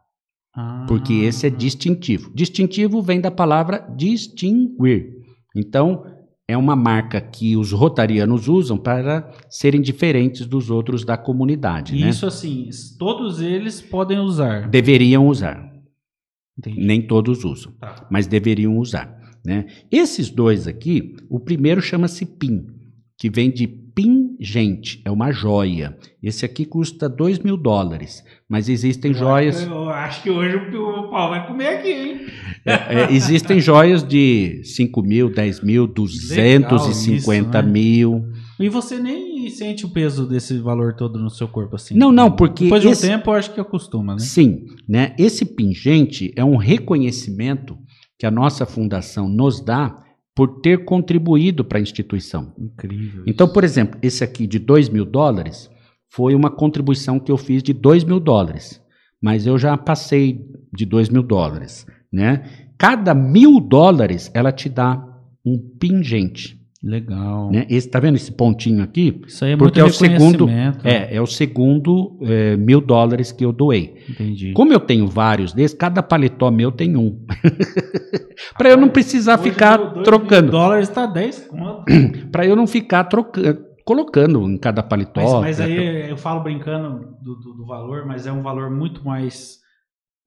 porque Ah. esse é distintivo. Distintivo vem da palavra distinguir. Então, é uma marca que os rotarianos usam para serem diferentes dos outros da comunidade, né? Isso assim, todos eles podem usar. Deveriam usar. Entendi. Nem todos usam. Tá. mas deveriam usar. Né? Esses dois aqui, o primeiro chama-se PIN, que vem de pingente, é uma joia. Esse aqui custa 2 mil dólares, mas existem joias, Eu acho que hoje o o pau vai comer aqui, hein? é, é, existem joias de 5 mil, 10 mil, 250 isso, né? mil. E você nem sente o peso desse valor todo no seu corpo assim. Não, não, porque Depois de um tempo eu acho que acostuma, né? Sim, né? Esse pingente é um reconhecimento que a nossa fundação nos dá por ter contribuído para a instituição. Incrível. Então, por exemplo, esse aqui de 2 mil dólares foi uma contribuição que eu fiz de 2 mil dólares. Mas eu já passei de 2 mil dólares. Né? Cada mil dólares ela te dá um pingente. Legal. Né? Esse, tá vendo esse pontinho aqui? Isso aí é Porque muito é o segundo- reconhecimento. É, é o segundo é, mil dólares que eu doei. Entendi. Como eu tenho vários desses, cada paletó meu tem um. para eu não precisar ficar dois trocando. dólares tá 10 conto. Para eu não ficar trocando, colocando em cada paletó. Mas, mas aí eu falo brincando do, do- do valor, mas é um valor muito mais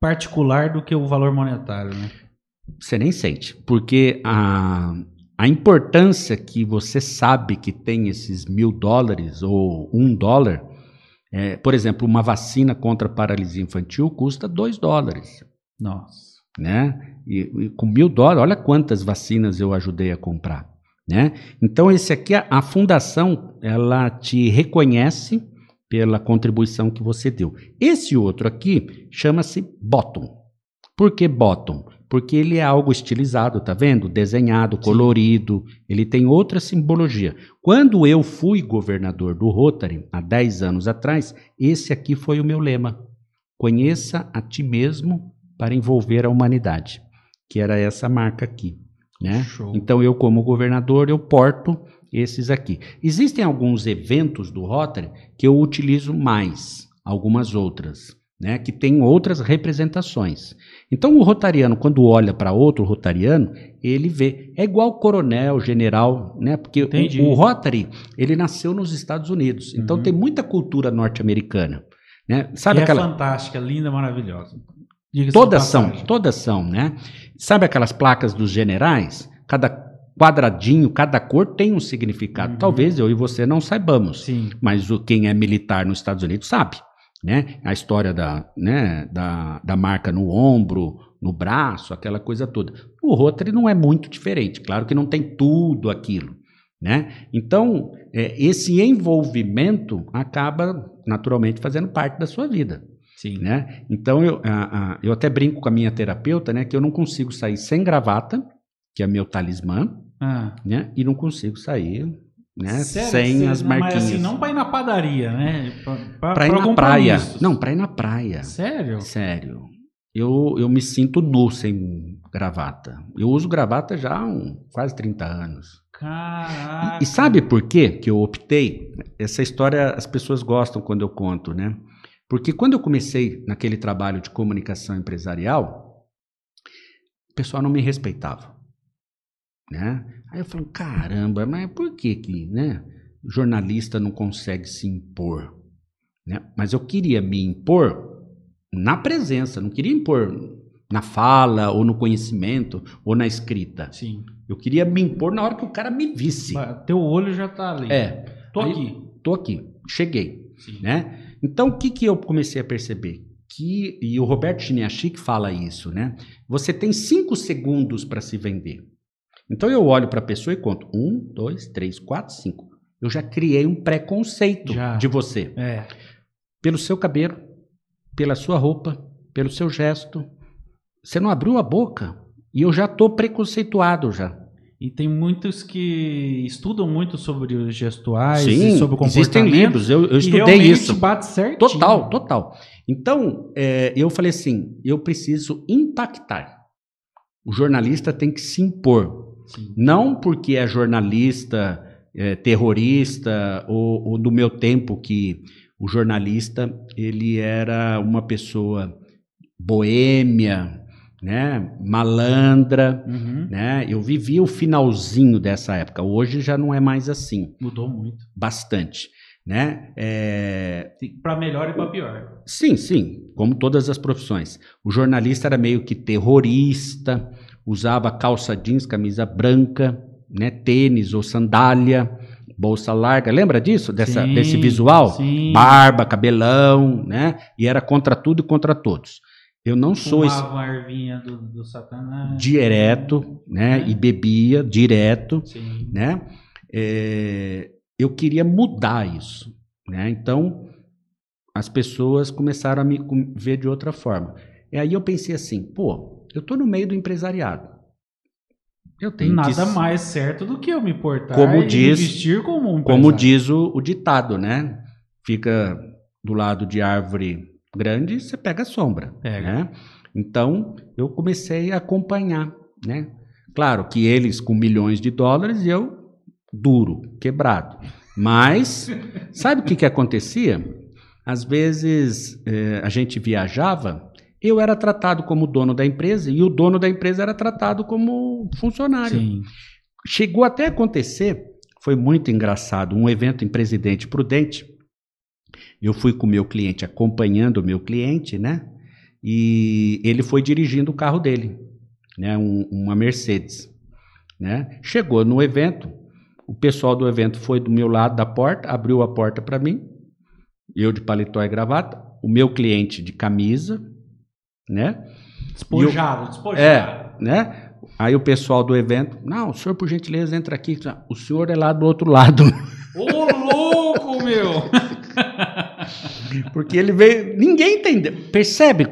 particular do que o valor monetário, né? Você nem sente, porque a, a importância que você sabe que tem esses mil dólares ou um dólar, é, por exemplo, uma vacina contra a paralisia infantil custa dois dólares, Nossa. né? E, e com mil dólares, olha quantas vacinas eu ajudei a comprar, né? Então esse aqui, a, a fundação, ela te reconhece pela contribuição que você deu. Esse outro aqui chama-se bottom. Por que bottom? Porque ele é algo estilizado, tá vendo? Desenhado, colorido, ele tem outra simbologia. Quando eu fui governador do Rotary, há 10 anos atrás, esse aqui foi o meu lema. Conheça a ti mesmo para envolver a humanidade, que era essa marca aqui, né? Show. Então eu como governador, eu porto esses aqui. Existem alguns eventos do Rotary que eu utilizo mais, algumas outras, né, que tem outras representações. Então o rotariano quando olha para outro rotariano, ele vê, é igual coronel, general, né? Porque o, o Rotary, ele nasceu nos Estados Unidos. Então Uhum. tem muita cultura norte-americana, né? Sabe E aquela é fantástica, linda, maravilhosa. Todas são, todas são, né? Sabe aquelas placas dos generais? Cada quadradinho, cada cor tem um significado. Uhum. Talvez eu e você não saibamos, Sim. mas o quem é militar nos Estados Unidos sabe, né? A história da, né, da, da marca no ombro, no braço, aquela coisa toda. O Rotary não é muito diferente. Claro que não tem tudo aquilo, né? Então, é, esse envolvimento acaba naturalmente fazendo parte da sua vida Sim. né? Então eu, a- a- eu até brinco com a minha terapeuta, né, que eu não consigo sair sem gravata, que é meu talismã, Ah. né? E não consigo sair, né, Sério? sem Você- as marquinhas. Mas assim, não pra ir na padaria, né? Pra, pra, Pra ir pra na praia. compromissos. Não, pra ir na praia. Sério? Sério. Eu, eu me sinto nu sem gravata. Eu uso gravata já há um, quase 30 anos. Caraca. E, e sabe por quê que eu optei? Essa história as pessoas gostam quando eu conto, né? Porque quando eu comecei naquele trabalho de comunicação empresarial, o pessoal não me respeitava, né? Aí eu falo, caramba, mas por que que, né? jornalista não consegue se impor. Né? Mas eu queria me impor na presença, não queria impor na fala, ou no conhecimento, ou na escrita. Sim. Eu queria me impor na hora que o cara me visse. Teu olho já tá ali. É. Tô Aí, aqui. Tô aqui, cheguei. Sim. Né? Então, o que, que eu comecei a perceber? Que, e o Roberto Chiniachik fala isso, né? Você tem cinco segundos para se vender. Então, eu olho para a pessoa e conto. Um, dois, três, quatro, cinco eu já criei um preconceito Já. de você. É. Pelo seu cabelo, pela sua roupa, pelo seu gesto. Você não abriu a boca e eu já estou preconceituado já. E tem muitos que estudam muito sobre os gestuais Sim, e sobre o existem comportamento. livros, eu, eu estudei isso. bate certinho. Total, total. Então, é, eu falei assim, eu preciso impactar. O jornalista tem que se impor. Sim. Não porque é jornalista é, terrorista ou, ou, do meu tempo que o jornalista ele era uma pessoa boêmia, né, malandra, Uhum. né? Eu vivi o finalzinho dessa época. Hoje já não é mais assim, Mudou muito. bastante, né? É, Para melhor e para pior. Sim, sim, como todas as profissões. O jornalista era meio que terrorista, usava calça jeans, camisa branca, né, tênis ou sandália, bolsa larga. Lembra disso? Dessa, Sim, desse visual? sim. Barba, cabelão, né? E era contra tudo e contra todos. Eu não sou esse do, do satanás. direto, né? É. E bebia direto, Sim. né? É, eu queria mudar isso, né? Então as pessoas começaram a me ver de outra forma. E aí eu pensei assim, pô, eu tô no meio do empresariado. Eu tenho Nada que, mais certo do que eu me portar Como e diz- me vestir como um como diz o, o ditado, né? Fica do lado de árvore grande, você pega a sombra, Pega. né? Então eu comecei a acompanhar, né? Claro que eles com milhões de dólares e eu duro, quebrado. Mas sabe o que que acontecia? Às vezes eh, a gente viajava, eu era tratado como dono da empresa e o dono da empresa era tratado como funcionário. Sim. Chegou até a acontecer, foi muito engraçado, um evento em Presidente Prudente. Eu fui com o meu cliente, acompanhando o meu cliente, né? E ele foi dirigindo o carro dele, né? Um- uma Mercedes, né? Chegou no evento, o pessoal do evento foi do meu lado da porta, abriu a porta para mim, eu de paletó e gravata, o meu cliente de camisa, né? Despojado, despojado. É, né? Aí o pessoal do evento, não, o senhor, por gentileza, entra aqui. O senhor é lá do outro lado. Ô, louco, meu! Porque ele veio. Ninguém entendeu. Percebe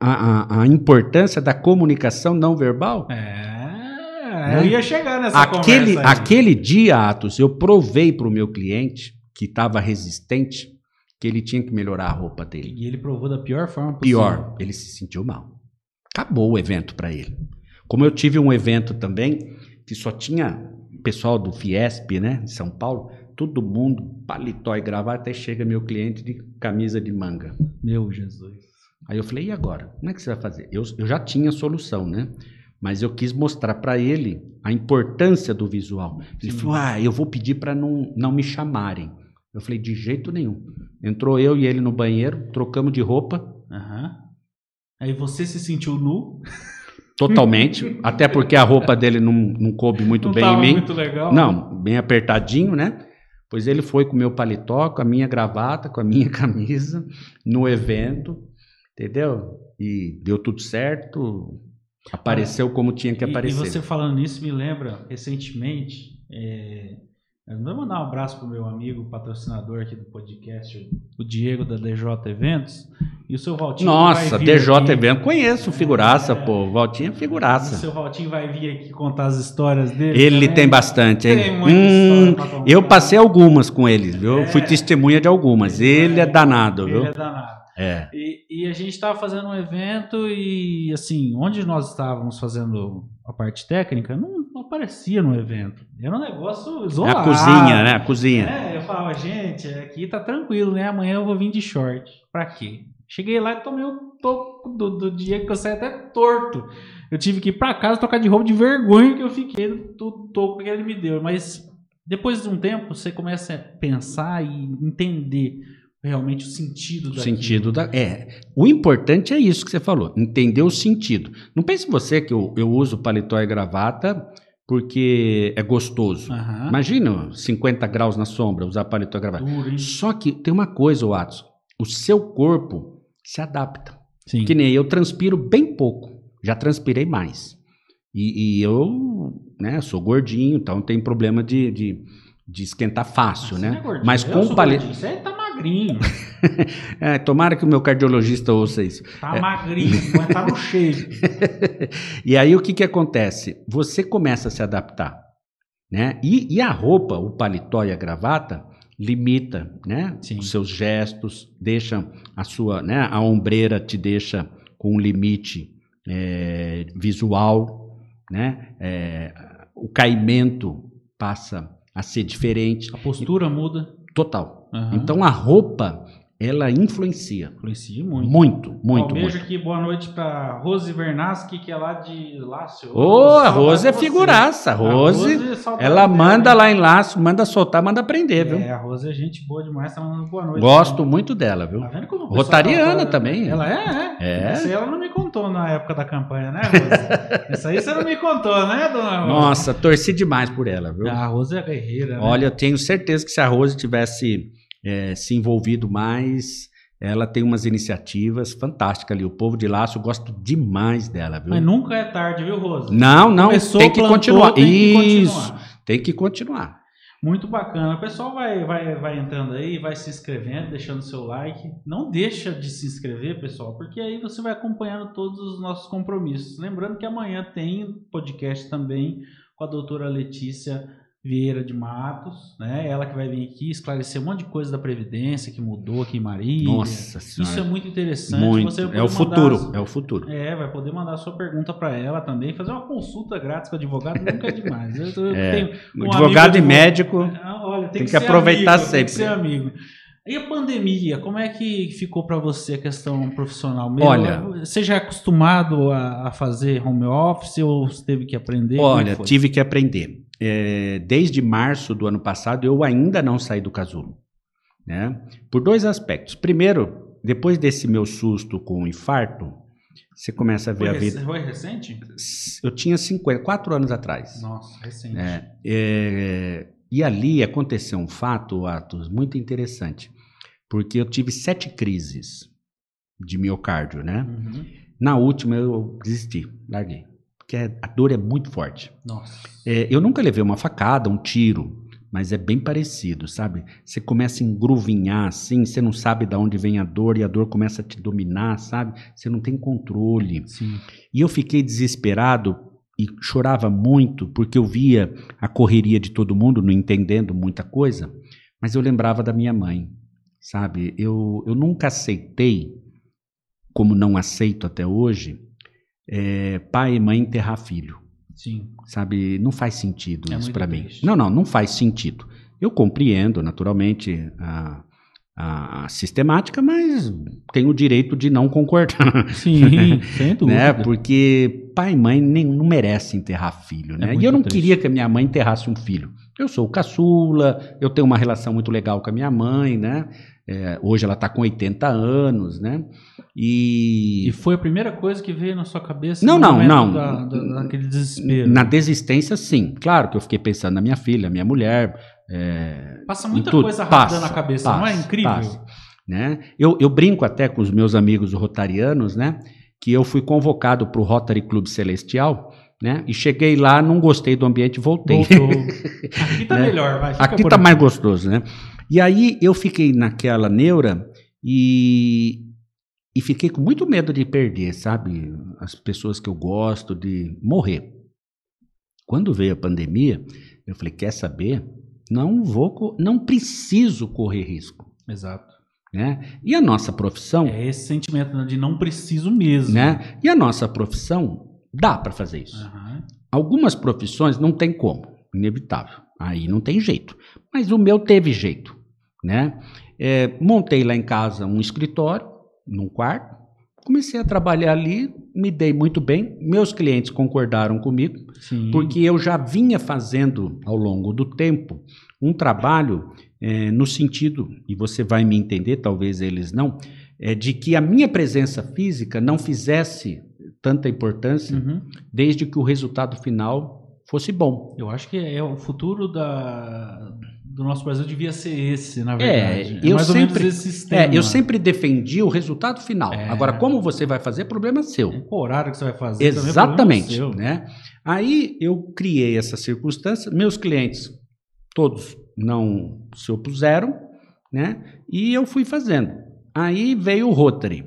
a, a, a importância da comunicação não verbal? É, eu ia chegar nessa Aquele, aquele dia, Atos, eu provei para o meu cliente, que estava resistente, que ele tinha que melhorar a roupa dele. E ele provou da pior forma possível. Pior, ele se sentiu mal. Acabou o evento para ele. Como eu tive um evento também que só tinha pessoal do Fiesp, né, de São Paulo, todo mundo paletó e gravata, e chega meu cliente de camisa de manga. Meu Jesus. Aí eu falei, e agora? Como é que você vai fazer? Eu, eu já tinha a solução, né? Mas eu quis mostrar para ele a importância do visual. Ele Sim. falou, ah, eu vou pedir para não, não me chamarem. Eu falei, de jeito nenhum. Entrou eu e ele no banheiro, trocamos de roupa, Aham. Aí você se sentiu nu? Totalmente. até porque a roupa dele não, não coube muito não bem em mim. muito legal? Não, bem apertadinho, né? Pois ele foi com o meu paletó, com a minha gravata, com a minha camisa, no evento, entendeu? E deu tudo certo. Apareceu como tinha que E- aparecer. E, você falando nisso me lembra, recentemente, é, vou mandar um abraço pro meu amigo, patrocinador aqui do podcast, o- o Diego da DJ Eventos, e o seu Valtinho Nossa, DJ aqui- Evento, conheço, figuraça, É. pô. Valtinho é O figuraça. seu Valtinho vai vir aqui contar as histórias dele. Ele também. tem bastante, hein? Tem muita Hum, história pra contar. eu passei algumas com ele, viu? É. Fui testemunha de algumas. Ele é danado, Ele viu? é danado. É. E, e a gente estava fazendo um evento e, assim, onde nós estávamos fazendo a parte técnica, não, não aparecia no evento. Era um negócio É isolado. a cozinha, né? A cozinha. É, eu falava, gente, aqui tá tranquilo, né? Amanhã eu vou vir de short. Pra quê? Cheguei lá e tomei o toco do, do dia que eu saí até torto. Eu tive que ir pra casa trocar de roupa de vergonha que eu fiquei do toco que ele me deu. Mas depois de um tempo, você começa a pensar e entender realmente o sentido O daquilo. sentido da. É. O importante é isso que você falou, entender o sentido. Não pense você que eu, eu uso paletó e gravata porque é gostoso. Aham. Imagina 50 graus na sombra, usar paletó e gravata. Duro? Só que tem uma coisa, Watson. O seu corpo se adapta. Sim. Que nem eu transpiro bem pouco. Já transpirei mais. E, e eu né, sou gordinho, então tem problema de, de, de esquentar fácil, né? é Mas com o paletó. Você tá magrinho. É, tomara que o meu cardiologista ouça isso. Tá magrinho, mas tá no shape. E aí o que, que acontece? Você começa a se adaptar, né? E, e a roupa, o paletó e a gravata limita, né? Sim. Os seus gestos, deixa a sua, né? A ombreira te deixa com um limite é, visual, né? É, o caimento passa a ser diferente, A postura muda. Total. Aham. Então a roupa ela influencia Influencia muito. muito, muito, um beijo muito. aqui, boa noite pra Rose Vernaschi, que é lá de Lácio. Ô, a Saudade Rose é você. figuraça. A A Rose, saudade ela manda hein? lá em laço, manda soltar, manda prender, viu? É, a Rose é gente boa demais, tá mandando boa noite. Gosto muito dela, viu? Tá vendo como Rotariana fala- também. Ela é, é. É. Essa aí ela não me contou na época da campanha, né, Rose? Essa aí você não me contou, né, dona Rose? Nossa, torci demais por ela, viu? A Rose é guerreira, né? Olha, eu tenho certeza que se a Rose tivesse eh, se envolvido mais, ela tem umas iniciativas fantásticas ali. O povo de laço, eu gosto demais dela, viu? Mas nunca é tarde, viu, Rose? Não, não, Começou, tem que plantou, continuar. tem que Isso, continuar. tem que continuar. Muito bacana. O pessoal vai, vai, vai entrando aí, vai se inscrevendo, deixando seu like. Não deixa de se inscrever, pessoal, porque aí você vai acompanhando todos os nossos compromissos. Lembrando que amanhã tem podcast também com a doutora Letícia Vieira de Matos, né? Ela que vai vir aqui esclarecer um monte de coisa da Previdência que mudou aqui em Marília. Nossa Isso é senhora. muito interessante. muito. Você É o futuro, as- é o futuro. é, vai poder mandar a sua pergunta para ela também, fazer uma consulta grátis com o advogado nunca é demais. É. um Advogado e médico. Ah, Olha, tem, Tem que, que ser aproveitar amigo, Tem sempre. que ser amigo. E a pandemia, como é que ficou para você a questão profissional? Olha- você já é acostumado a, fazer home office ou teve que aprender? Olha, tive que aprender. É, desde março do ano passado, eu ainda não saí do casulo. Né? Por dois aspectos. Primeiro, depois desse meu susto com o infarto, você começa a ver foi, a vida. foi recente? Eu tinha 50, quatro anos atrás. Nossa, recente. É, é, e ali aconteceu um fato, Atos, muito interessante. Porque eu tive sete crises de miocárdio, né? Uhum. Na última eu desisti, larguei. Porque a dor é muito forte. Nossa. É, eu nunca levei uma facada, um tiro, mas é bem parecido, sabe? Você começa a engruvinhar assim, você não sabe de onde vem a dor e a dor começa a te dominar, sabe? Você não tem controle. Sim. E eu fiquei desesperado e chorava muito porque eu via a correria de todo mundo, não entendendo muita coisa, mas eu lembrava da minha mãe, sabe? Eu, eu nunca aceitei, como não aceito até hoje, é, pai e mãe enterrar filho Sim. sabe? Não faz sentido É isso para mim. Não, não, não faz sentido. Eu compreendo, naturalmente, a, a sistemática, mas tenho o direito de não concordar, Sim, sem dúvida. né? Porque pai e mãe nem, não merecem enterrar filho, né? É e eu não triste. queria que a minha mãe enterrasse um filho. Eu sou caçula, eu tenho uma relação muito legal com a minha mãe, né? É, hoje ela está com 80 anos, né? E, E foi a primeira coisa que veio na sua cabeça? Não, não, não. Da, da- daquele desespero. na desistência, sim. Claro que eu fiquei pensando na minha filha, minha mulher, é, Passa muita coisa rápida Passa, na cabeça, não é passa, incrível? passa. né? Eu, eu brinco até com os meus amigos rotarianos, né? Que eu fui convocado para o Rotary Clube Celestial, né? E cheguei lá, não gostei do ambiente, voltei. Voltou. Aqui tá Né? melhor, vai. Aqui tá mais gostoso, né? E aí eu fiquei naquela neura e, e fiquei com muito medo de perder, sabe? As pessoas que eu gosto, de morrer. Quando veio a pandemia, eu falei, quer saber? Não vou, não preciso correr risco. Exato. Né? E a nossa profissão. É esse sentimento né, de não preciso mesmo. Né? E a nossa profissão dá para fazer isso. Uhum. Algumas profissões não tem como, inevitável. Aí não tem jeito. Mas o meu teve jeito. Né? É, montei lá em casa um escritório, num quarto, comecei a trabalhar ali, me dei muito bem. Meus clientes concordaram comigo, Sim. porque eu já vinha fazendo ao longo do tempo um trabalho é, no sentido, e você vai me entender, talvez eles não, é de que a minha presença física não fizesse tanta importância, uhum. desde que o resultado final fosse bom. Eu acho que é o futuro da, do nosso Brasil devia ser esse, na é, verdade. É, eu mais sempre. É, eu sempre defendi o resultado final. É. Agora, como você vai fazer, problema seu. É, o horário que você vai fazer, Exatamente. É né? Aí eu criei essa circunstância, meus clientes, todos não se opuseram, né? E eu fui fazendo. Aí veio o Rotary,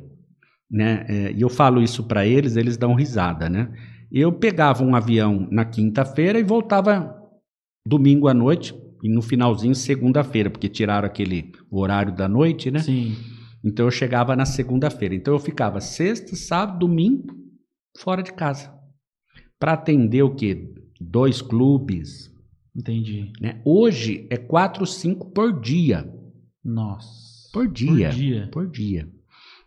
né? É, e eu falo isso para eles, eles dão risada, né? Eu pegava um avião na quinta-feira e voltava domingo à noite e no finalzinho segunda-feira, porque tiraram aquele horário da noite, né? Sim. Então eu chegava na segunda-feira. Então eu ficava sexta, sábado, domingo fora de casa para atender o quê? Dois clubes, Entendi. Né? Hoje é 4, 5 por dia. Nossa. Por dia. Por dia. Por dia.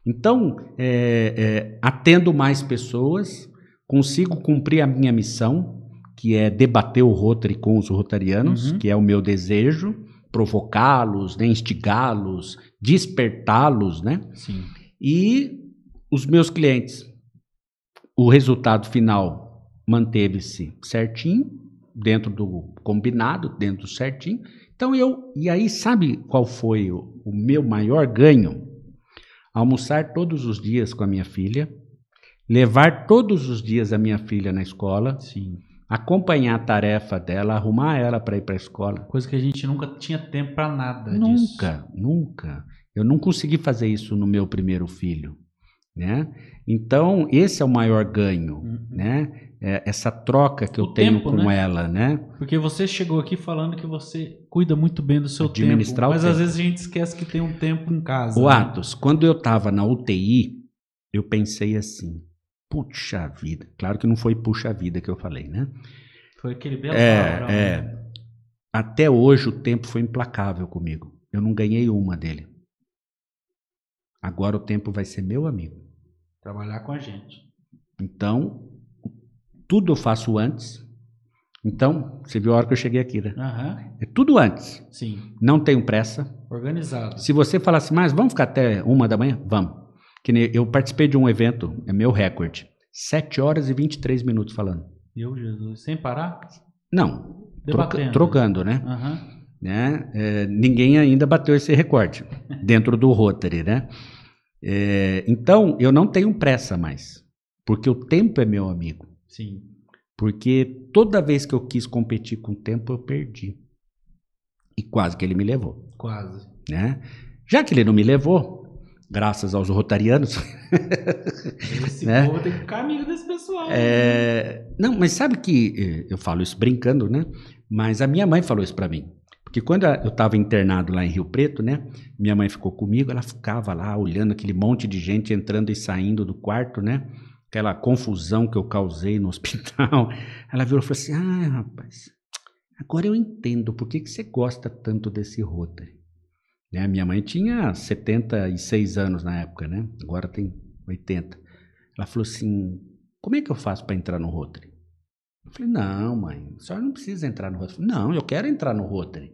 Então, é, é, atendo mais pessoas, consigo cumprir a minha missão, que é debater o Rotary com os rotarianos, uhum. que é o meu desejo, provocá-los, né, instigá-los, despertá-los, né? Sim. E os meus clientes, o resultado final manteve-se certinho, dentro do combinado, dentro do certinho. Então eu, e aí sabe qual foi o, o meu maior ganho? Almoçar todos os dias com a minha filha, levar todos os dias a minha filha na escola, Sim. Acompanhar a tarefa dela, arrumar ela para ir para a escola. Coisa que a gente nunca tinha tempo para nada nunca, disso. Nunca, nunca. Eu não consegui fazer isso no meu primeiro filho, né? Então esse é o maior ganho, uhum. né? é, essa troca que o eu tenho com né? ela, né? Porque você chegou aqui falando que você cuida muito bem do seu tempo, mas tempo. às vezes a gente esquece que tem um tempo em casa. O né? Atos, quando eu estava na UTI, eu pensei assim, puxa vida. Claro que não foi puxa vida que eu falei, né? Foi aquele belo é, é. Né? Até hoje o tempo foi implacável comigo. Eu não ganhei uma dele. Agora o tempo vai ser meu amigo. Trabalhar com a gente. Então, tudo eu faço antes. Então, você viu a hora que eu cheguei aqui, né? Uhum. É tudo antes. Sim. Não tenho pressa. Organizado. Se você falar assim, mas vamos ficar até uma da manhã? Vamos. Que eu participei de um evento, é meu recorde. 7 horas e 23 minutos falando. Meu Jesus. Sem parar? Não. Troca, trocando, né? Uhum. né? É, ninguém ainda bateu esse recorde dentro do Rotary, né? É, então, eu não tenho pressa mais. Porque o tempo é meu amigo. Sim. Porque toda vez que eu quis competir com o tempo, eu perdi. E quase que ele me levou. Quase. Né? Já que ele não me levou, graças aos rotarianos. Esse né? povo tem que ficar amigo desse pessoal. É... Não, mas sabe que eh, eu falo isso brincando, né? Mas a minha mãe falou isso para mim. Porque quando eu estava internado lá em Rio Preto, né? Minha mãe ficou comigo, ela ficava lá olhando aquele monte de gente entrando e saindo do quarto, né? aquela confusão que eu causei no hospital, ela virou e falou assim: Ah, rapaz, agora eu entendo por que, que você gosta tanto desse Rotary. Né? Minha mãe tinha 76 anos na época, né? Agora tem 80. Ela falou assim: Como é que eu faço para entrar no Rotary? Eu falei: Não, mãe, a senhora não precisa entrar no Rotary. Falei, não, eu quero entrar no Rotary.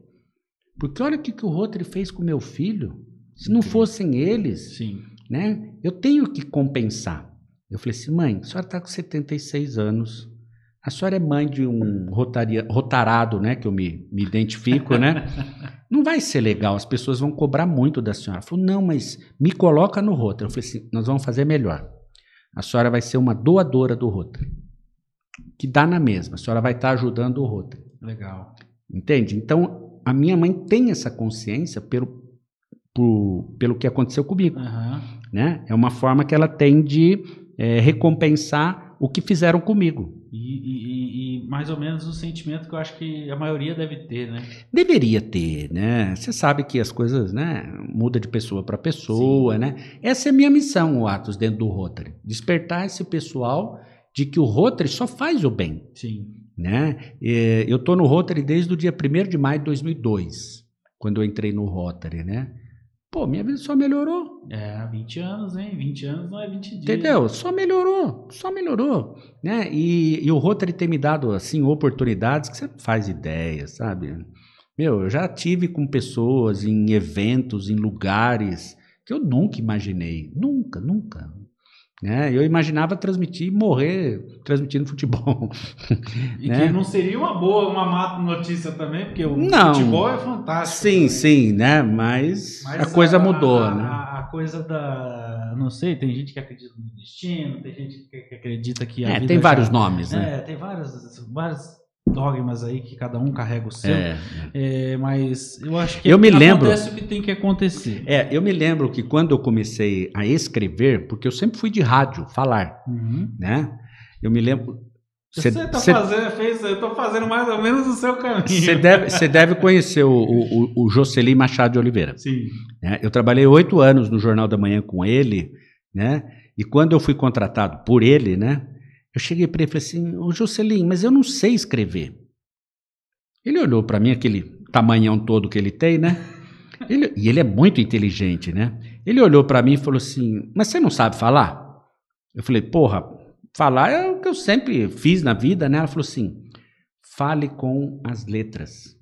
Porque olha o que, que o Rotary fez com meu filho. Se não fossem eles, Sim. né? Eu tenho que compensar. Eu falei assim, mãe, a senhora está com 76 anos. A senhora é mãe de um rotaria, rotarado, né? Que eu me, me identifico, né? Não vai ser legal, as pessoas vão cobrar muito da senhora. Ela falou, não, mas me coloca no Rotary. Eu falei assim, nós vamos fazer melhor. A senhora vai ser uma doadora do Rotary. Que dá na mesma. A senhora vai estar ajudando o Rotary. Legal. Entende? Então, a minha mãe tem essa consciência pelo, por, pelo que aconteceu comigo. Uhum. Né? É uma forma que ela tem de é, recompensar o que fizeram comigo. E, e, e, mais ou menos o sentimento que eu acho que a maioria deve ter, né? Deveria ter, né? Você sabe que as coisas, né, muda de pessoa para pessoa, Sim. né? Essa é a minha missão, o Atos, dentro do Rotary. Despertar esse pessoal de que o Rotary só faz o bem. Sim. Né? Eu estou no Rotary desde o dia 1 de maio de 2002, quando eu entrei no Rotary, né? Pô, minha vida só melhorou. É, 20 anos, hein? 20 anos não é 20 dias. Entendeu? Só melhorou, só melhorou. Né? E, e o Rotary tem me dado, assim, oportunidades que você não faz ideia, sabe? Meu, eu já tive com pessoas em eventos, em lugares que eu nunca imaginei. Nunca, nunca. Né? Eu imaginava transmitir e morrer transmitindo futebol. E né? que não seria uma boa, uma má notícia também, porque o não, futebol é fantástico. Sim, também. sim, né? Mas, Mas a coisa a, mudou, a, né? A, a, coisa da. Não sei, tem gente que acredita no destino, tem gente que acredita que. é, tem vários já, nomes, né? É, tem vários, vários dogmas aí que cada um carrega o seu. É, é. mas eu acho que eu me lembro, acontece o que tem que acontecer. É, eu me lembro que quando eu comecei a escrever, porque eu sempre fui de rádio, falar, uhum. né? Eu me lembro. Você está fazendo, fez, eu estou fazendo mais ou menos o seu caminho. Você deve, deve conhecer o, o, o Jocely Machado de Oliveira. Sim. Né? Eu trabalhei oito anos no Jornal da Manhã com ele, né? E quando eu fui contratado por ele, né? Eu cheguei para ele e falei assim: Ô Jocelyn, mas eu não sei escrever. Ele olhou para mim, aquele tamanhão todo que ele tem, né? Ele, e ele é muito inteligente, né? Ele olhou para mim e falou assim: Mas você não sabe falar? Eu falei: Porra, falar é o que eu sempre fiz na vida, né? Ela falou assim: Fale com as letras.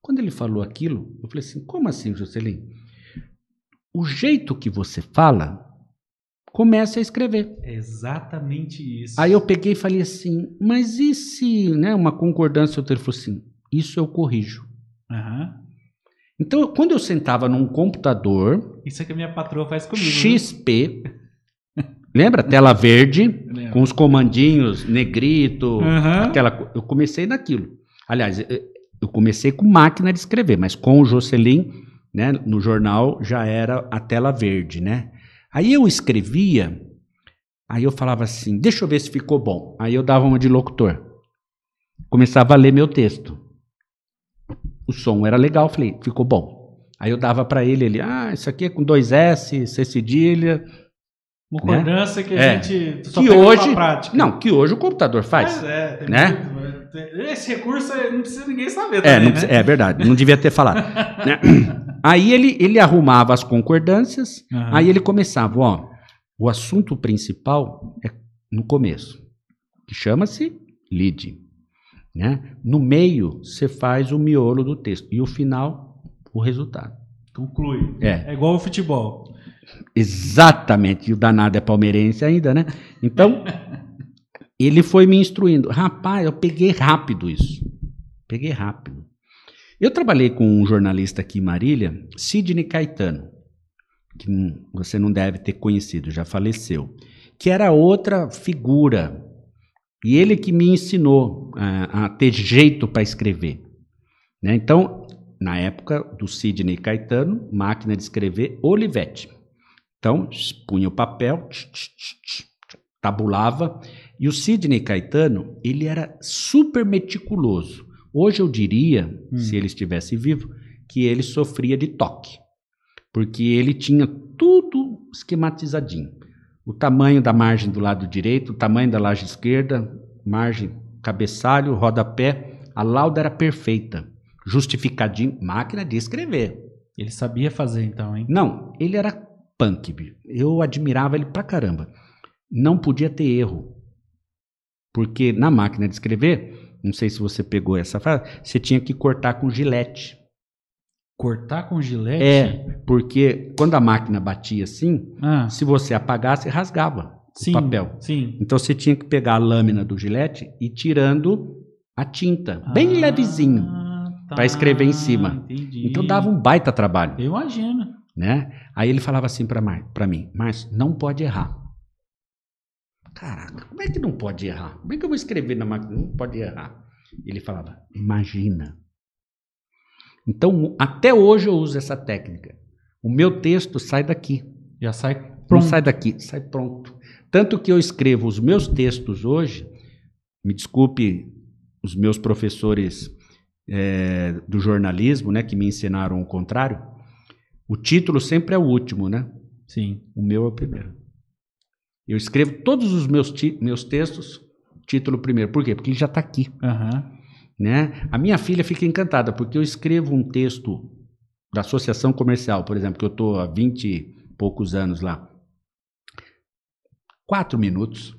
Quando ele falou aquilo, eu falei assim: Como assim, Jocelyn? O jeito que você fala comece a escrever. É exatamente isso. Aí eu peguei e falei assim, mas e se, né, uma concordância, o outro falou assim, isso eu corrijo. Uhum. Então, quando eu sentava num computador... Isso é que a minha patroa faz comigo. XP, né? lembra? Tela verde, com os comandinhos, negrito, uhum. aquela... Eu comecei naquilo. Aliás, eu comecei com máquina de escrever, mas com o Jocelyn, né, no jornal, já era a tela verde, né? Aí eu escrevia, aí eu falava assim, deixa eu ver se ficou bom. Aí eu dava uma de locutor. Começava a ler meu texto. O som era legal, falei, ficou bom. Aí eu dava para ele, ele, ah, isso aqui é com dois S, C cedilha. Concordância né? que a é. gente só que hoje, prática. Não, que hoje o computador faz. Mas é, tem né? Muito, esse recurso não precisa ninguém saber é, também, é, né? é verdade, não devia ter falado. né? Aí ele, ele arrumava as concordâncias, uhum. aí ele começava, ó, o assunto principal é no começo, que chama-se lead. Né? No meio, você faz o miolo do texto e o final, o resultado. Conclui. É. É igual o futebol. Exatamente. E o danado é palmeirense ainda, né? Então, ele foi me instruindo. Rapaz, eu peguei rápido isso. Peguei rápido. Eu trabalhei com um jornalista aqui em Marília, Sidney Caetano, que você não deve ter conhecido, já faleceu, que era outra figura. E ele que me ensinou a, a ter jeito para escrever. Né? Então, na época do Sidney Caetano, máquina de escrever Olivetti. Então, punha o papel, tabulava, e o Sidney Caetano, ele era super meticuloso. Hoje eu diria, hum. se ele estivesse vivo, que ele sofria de toque, porque ele tinha tudo esquematizadinho. O tamanho da margem do lado direito, o tamanho da laje esquerda, margem, cabeçalho, rodapé, a lauda era perfeita, justificadinho, máquina de escrever. Ele sabia fazer então, hein? Não, ele era punk, eu admirava ele pra caramba. Não podia ter erro. Porque na máquina de escrever, não sei se você pegou essa frase, você tinha que cortar com gilete. Cortar com gilete? É, porque quando a máquina batia assim, ah. se você apagasse, rasgava sim, o papel. Sim. Então você tinha que pegar a lâmina do gilete e tirando a tinta, bem ah, levezinho, tá, para escrever em cima. Entendi. Então dava um baita trabalho. Eu imagino. Né? Aí ele falava assim para mim, mas não pode errar. Caraca, como é que não pode errar? Como é que eu vou escrever na máquina? Não pode errar. Ele falava, imagina. Então, até hoje eu uso essa técnica. O meu texto sai daqui. Já sai pronto. Não sai daqui, sai pronto. Tanto que eu escrevo os meus textos hoje, me desculpe os meus professores é, do jornalismo, né, que me ensinaram o contrário, o título sempre é o último, né? Sim. O meu é o primeiro. Eu escrevo todos os meus, meus textos, título primeiro. Por quê? Porque ele já está aqui. Uhum. Né? A minha filha fica encantada, porque eu escrevo um texto da associação comercial, por exemplo, que eu estou há 20 e poucos anos lá. Quatro minutos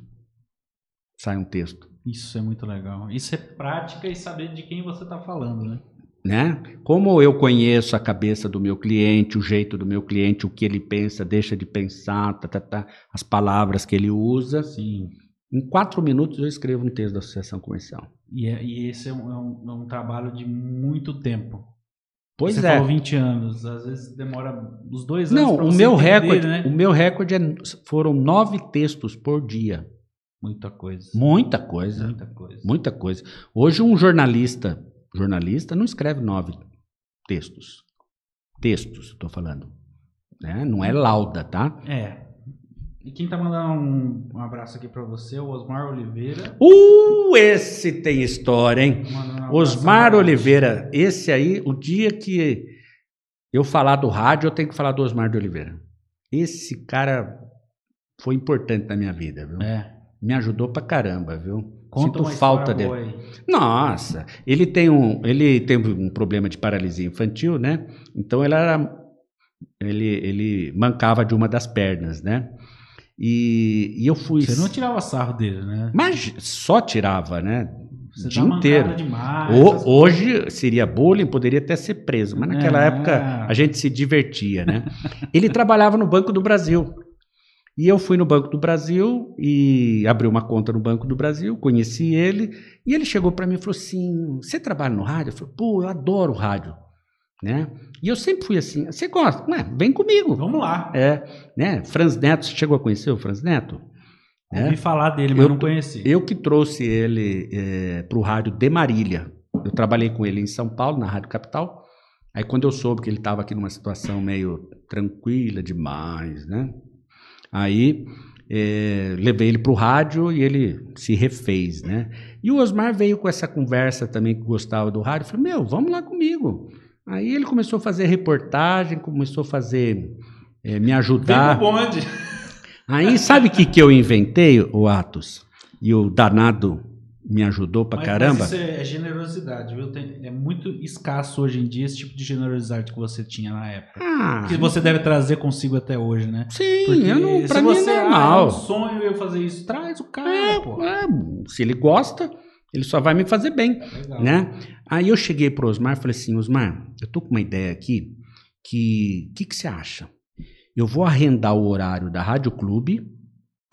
sai um texto. Isso é muito legal. Isso é prática e saber de quem você está falando, né? Né? Como eu conheço a cabeça do meu cliente, o jeito do meu cliente, o que ele pensa, deixa de pensar, tá, tá, tá, as palavras que ele usa. Sim. Em quatro minutos eu escrevo um texto da associação comercial. E, é, e esse é um, é, um, é um, trabalho de muito tempo. Pois Você é. falou 20 anos, às vezes demora uns dois anos. Não, o você meu entender, recorde, né? o meu recorde é- foram nove textos por dia. Muita coisa. Muita coisa. Muita coisa. Muita coisa. Hoje um jornalista, jornalista não escreve nove textos. Textos, estou falando. Né? Não é lauda, tá? É. E quem tá mandando um, um abraço aqui para você é o Osmar Oliveira. Uh, esse tem história, hein? Um Osmar. Oliveira, esse aí, o dia que eu falar do rádio, eu tenho que falar do Osmar de Oliveira. Esse cara foi importante na minha vida, viu? É. Me ajudou pra caramba, viu? Conta falta dele. boa. Nossa, ele tem um, ele teve um problema de paralisia infantil, né? Então ele era, ele, ele mancava de uma das pernas, né? E, e eu fui, Você não tirava sarro dele, né? mas só tirava, né? Você o dia mancada inteiro. Demais, O- hoje seria bullying, poderia até ser preso, mas naquela É. época a gente se divertia, né? Ele trabalhava no Banco do Brasil. E eu fui no Banco do Brasil e abri uma conta no Banco do Brasil, conheci ele, e ele chegou para mim e falou assim: Você trabalha no rádio? Eu falei: Pô, eu adoro rádio. Né? E eu sempre fui assim: Você gosta? Vem comigo. Vamos lá. É, né? Franz Neto, você chegou a conhecer o Franz Neto? É. Ouvi falar dele, mas Eu- não conheci. Eu que trouxe ele para o rádio de Marília. Eu trabalhei com ele em São Paulo, na Rádio Capital. Aí quando eu soube que ele estava aqui numa situação meio tranquila demais, né? Aí eh, levei ele para o rádio e ele se refez, né? E o Osmar veio com essa conversa também que gostava do rádio. Falei, meu, vamos lá comigo. Aí ele começou a fazer reportagem, começou a fazer, eh, me Vem ajudar. pro bonde. Aí sabe o que, que eu inventei, o Atos? E o danado me ajudou pra Mas- caramba. Mas isso é, é generosidade, viu? Tem- é muito escasso hoje em dia esse tipo de generosidade que você tinha na época. Ah, Que você deve trazer consigo até hoje, né? sim, Porque eu não, pra mim você, é Ah, é normal. um sonho eu fazer isso. Traz o cara, É, pô. é, se ele gosta, ele só vai me fazer bem, Legal. né? Aí eu cheguei pro Osmar e falei assim, Osmar, eu tô com uma ideia aqui que, o que, que você acha? Eu vou arrendar o horário da Rádio Clube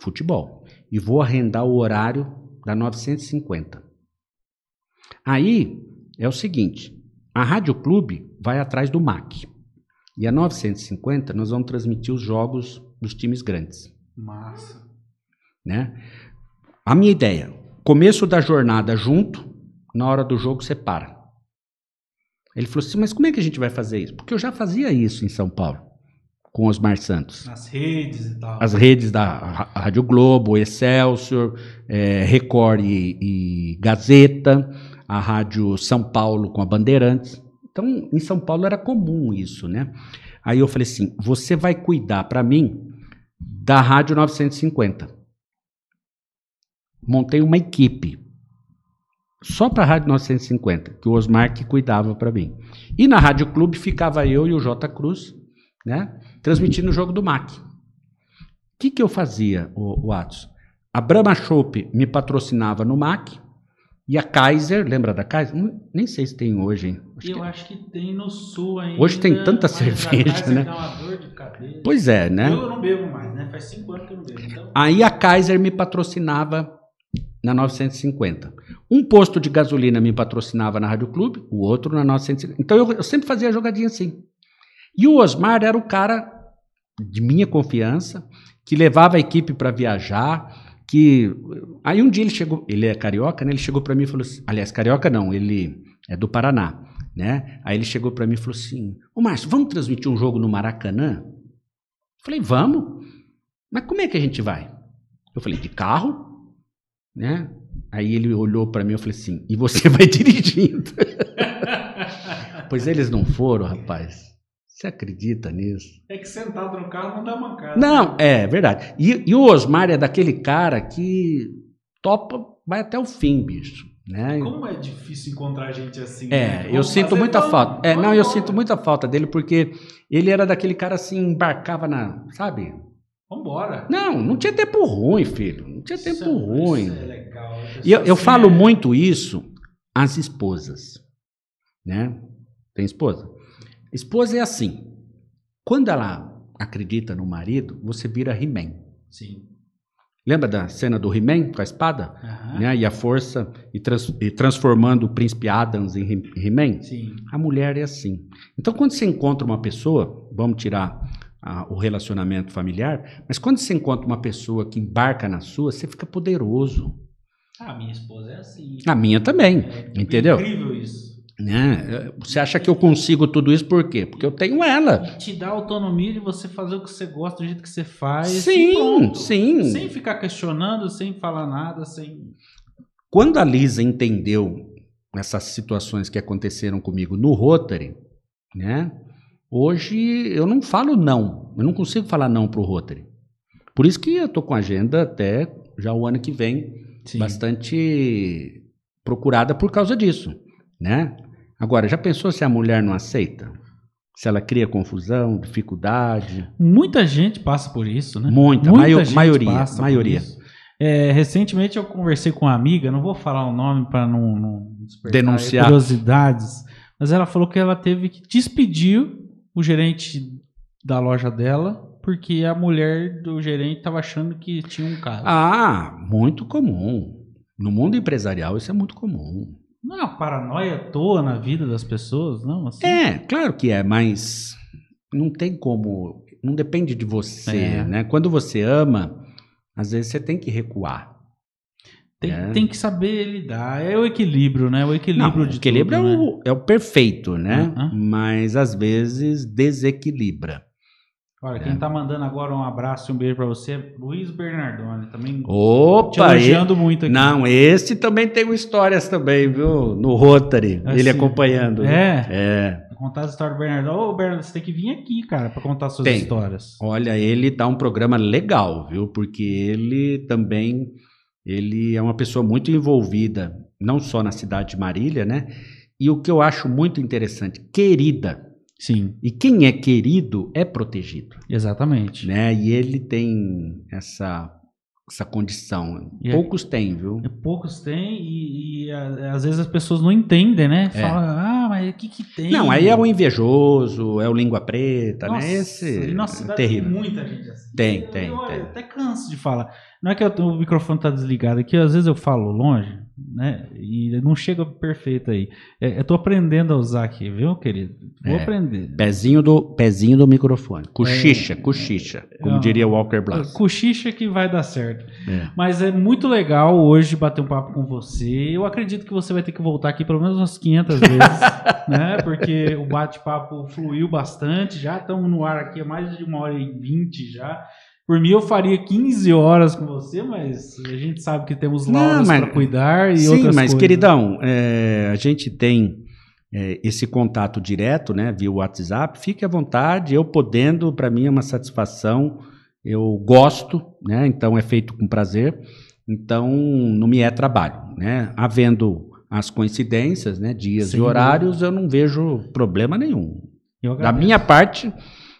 Futebol e vou arrendar o horário da 950. Aí é o seguinte, a Rádio Clube vai atrás do MAC e a 950 nós vamos transmitir os jogos dos times grandes Massa. né? A minha ideia, começo da jornada junto, na hora do jogo separa. Ele falou assim, mas como é que a gente vai fazer isso? Porque eu já fazia isso em São Paulo, com Osmar Santos. Nas redes e tal. As redes da Rádio Globo, Excelsior, eh, Record e, e Gazeta, a Rádio São Paulo com a Bandeirantes. Então, em São Paulo era comum isso, né? Aí eu falei assim, você vai cuidar para mim da Rádio 950. Montei uma equipe só para a Rádio 950, que o Osmar que cuidava para mim. E na Rádio Clube ficava eu e o J Cruz, né? Transmitindo o jogo do MAC. O que, que eu fazia, o, o Atos? A Brahma Chopp me patrocinava no MAC e a Kaiser, lembra da Kaiser? Hum, Nem sei se tem hoje, hein? Acho Eu que- acho que tem no sul ainda. Hoje tem tanta cerveja, né? dá uma dor de cabeça. Pois é, né? Eu não bebo mais, né? Faz cinco anos que eu não bebo. Então, Aí a Kaiser me patrocinava na 950. Um posto de gasolina me patrocinava na Rádio Clube, o outro na 950. Então eu, eu sempre fazia jogadinha assim. E o Osmar era o cara de minha confiança, que levava a equipe para viajar, que aí um dia ele chegou, ele é carioca, né? Ele chegou para mim e falou assim, aliás, carioca não, ele é do Paraná, né? Aí ele chegou para mim e falou assim: "Ô Márcio, vamos transmitir um jogo no Maracanã?" Falei: "Vamos". Mas como é que a gente vai? Eu falei, de carro? Né? Aí ele olhou para mim e falei assim, e você vai dirigindo? pois eles não foram, rapaz. Você acredita nisso? É que sentado no carro não dá mancada. Não, é verdade. E, e o Osmar é daquele cara que topa, vai até o fim, bicho. Né? Como é difícil encontrar gente assim. É, né? eu sinto muita vamos, falta. É, não, eu sinto muita falta dele porque ele era daquele cara assim, embarcava na, sabe? Vambora. Não, não tinha tempo ruim, filho. Não tinha tempo Isso é- ruim. Isso é legal. E eu, eu Assim, falo é- muito isso às esposas, né? Tem esposa? Esposa é assim. Quando ela acredita no marido, você vira He-Man. Sim. Lembra da cena do He-Man com a espada? Aham. Né? E a força, e, trans- e transformando o príncipe Adams em He- He-Man? Sim. A mulher é assim. Então, quando você encontra uma pessoa, vamos tirar ah, o relacionamento familiar, mas quando você encontra uma pessoa que embarca na sua, você fica poderoso. Ah, minha esposa é assim. A minha também, É entendeu? incrível isso. Né? Você acha que eu consigo tudo isso por quê? Porque eu tenho ela. E te dá autonomia de você fazer o que você gosta, do jeito que você faz. Sim, sim. Sem ficar questionando, sem falar nada, sem. Quando a Lisa entendeu essas situações que aconteceram comigo no Rotary, né? Hoje eu não falo não. Eu não consigo falar não pro Rotary. Por isso que eu tô com a agenda até já o ano que vem Sim. bastante procurada por causa disso, né? Agora, já pensou se a mulher não aceita? Se ela cria confusão, dificuldade? Muita gente passa por isso, né? Muita, Muita maio- maioria, maioria. É, recentemente eu conversei com uma amiga, não vou falar o nome para não, não despertar Denunciar. curiosidades, mas ela falou que ela teve que despedir o gerente da loja dela porque a mulher do gerente estava achando que tinha um caso. Ah, muito comum. No mundo empresarial isso é muito comum. Não é uma paranoia à toa na vida das pessoas, não? Assim? É, claro que é, mas não tem como, não depende de você, É. né? Quando você ama, às vezes você tem que recuar. Tem, É. tem que saber lidar. É o equilíbrio, né? O equilíbrio Não, de o equilíbrio tudo, é, né? o, é o perfeito, né? Aham. Mas às vezes desequilibra. Olha, É. quem tá mandando agora um abraço e um beijo pra você é Luiz Bernardoni. Também te Opa, e- elogiando muito aqui. não, esse também tem histórias também, viu? No Rotary, Assim, ele acompanhando. viu? É? É. Contar a história do Bernardoni. Ô, Bernardo, você tem que vir aqui, cara, pra contar suas Tem. histórias. Olha, ele dá um programa legal, viu? Porque ele também ele é uma pessoa muito envolvida, não só na cidade de Marília, né? E o que eu acho muito interessante, querida. Sim, E quem é querido é protegido, exatamente. né? E ele tem essa essa condição. E é- Poucos têm, viu? E Poucos têm e, e, às vezes as pessoas não entendem, né? É. Fala, ah, mas o que que tem? Não, aí é o invejoso, é o língua preta, Nossa, né? Esse nossa é terrível. tem muita gente assim. Tem, Eu- tem, eu, tem. até canso de falar. Não é que eu- o microfone tá desligado aqui, às vezes eu falo longe, né? E não chega perfeito aí. É, eu tô aprendendo a usar aqui, viu, querido? Vou É. aprender. Pezinho do, pezinho do microfone. Cochicha, cochicha. Como É. diria Walker Blas. Cochicha que vai dar certo. É. Mas é muito legal hoje bater um papo com você. Eu acredito que você vai ter que voltar aqui pelo menos umas 500 vezes, né? Porque o bate-papo fluiu bastante. Já estamos no ar aqui há mais de uma hora e vinte já. Por mim, eu faria 15 horas com você, mas a gente sabe que temos laudas para cuidar e Sim, outras mas coisas. queridão, é, a gente tem é, esse contato direto, né, via WhatsApp. Fique à vontade, eu podendo, para mim é uma satisfação. Eu gosto, né? Então é feito com prazer. Então não me é trabalho, né? Havendo as coincidências, né, dias Sem e horários, eu não vejo problema nenhum. Da minha parte,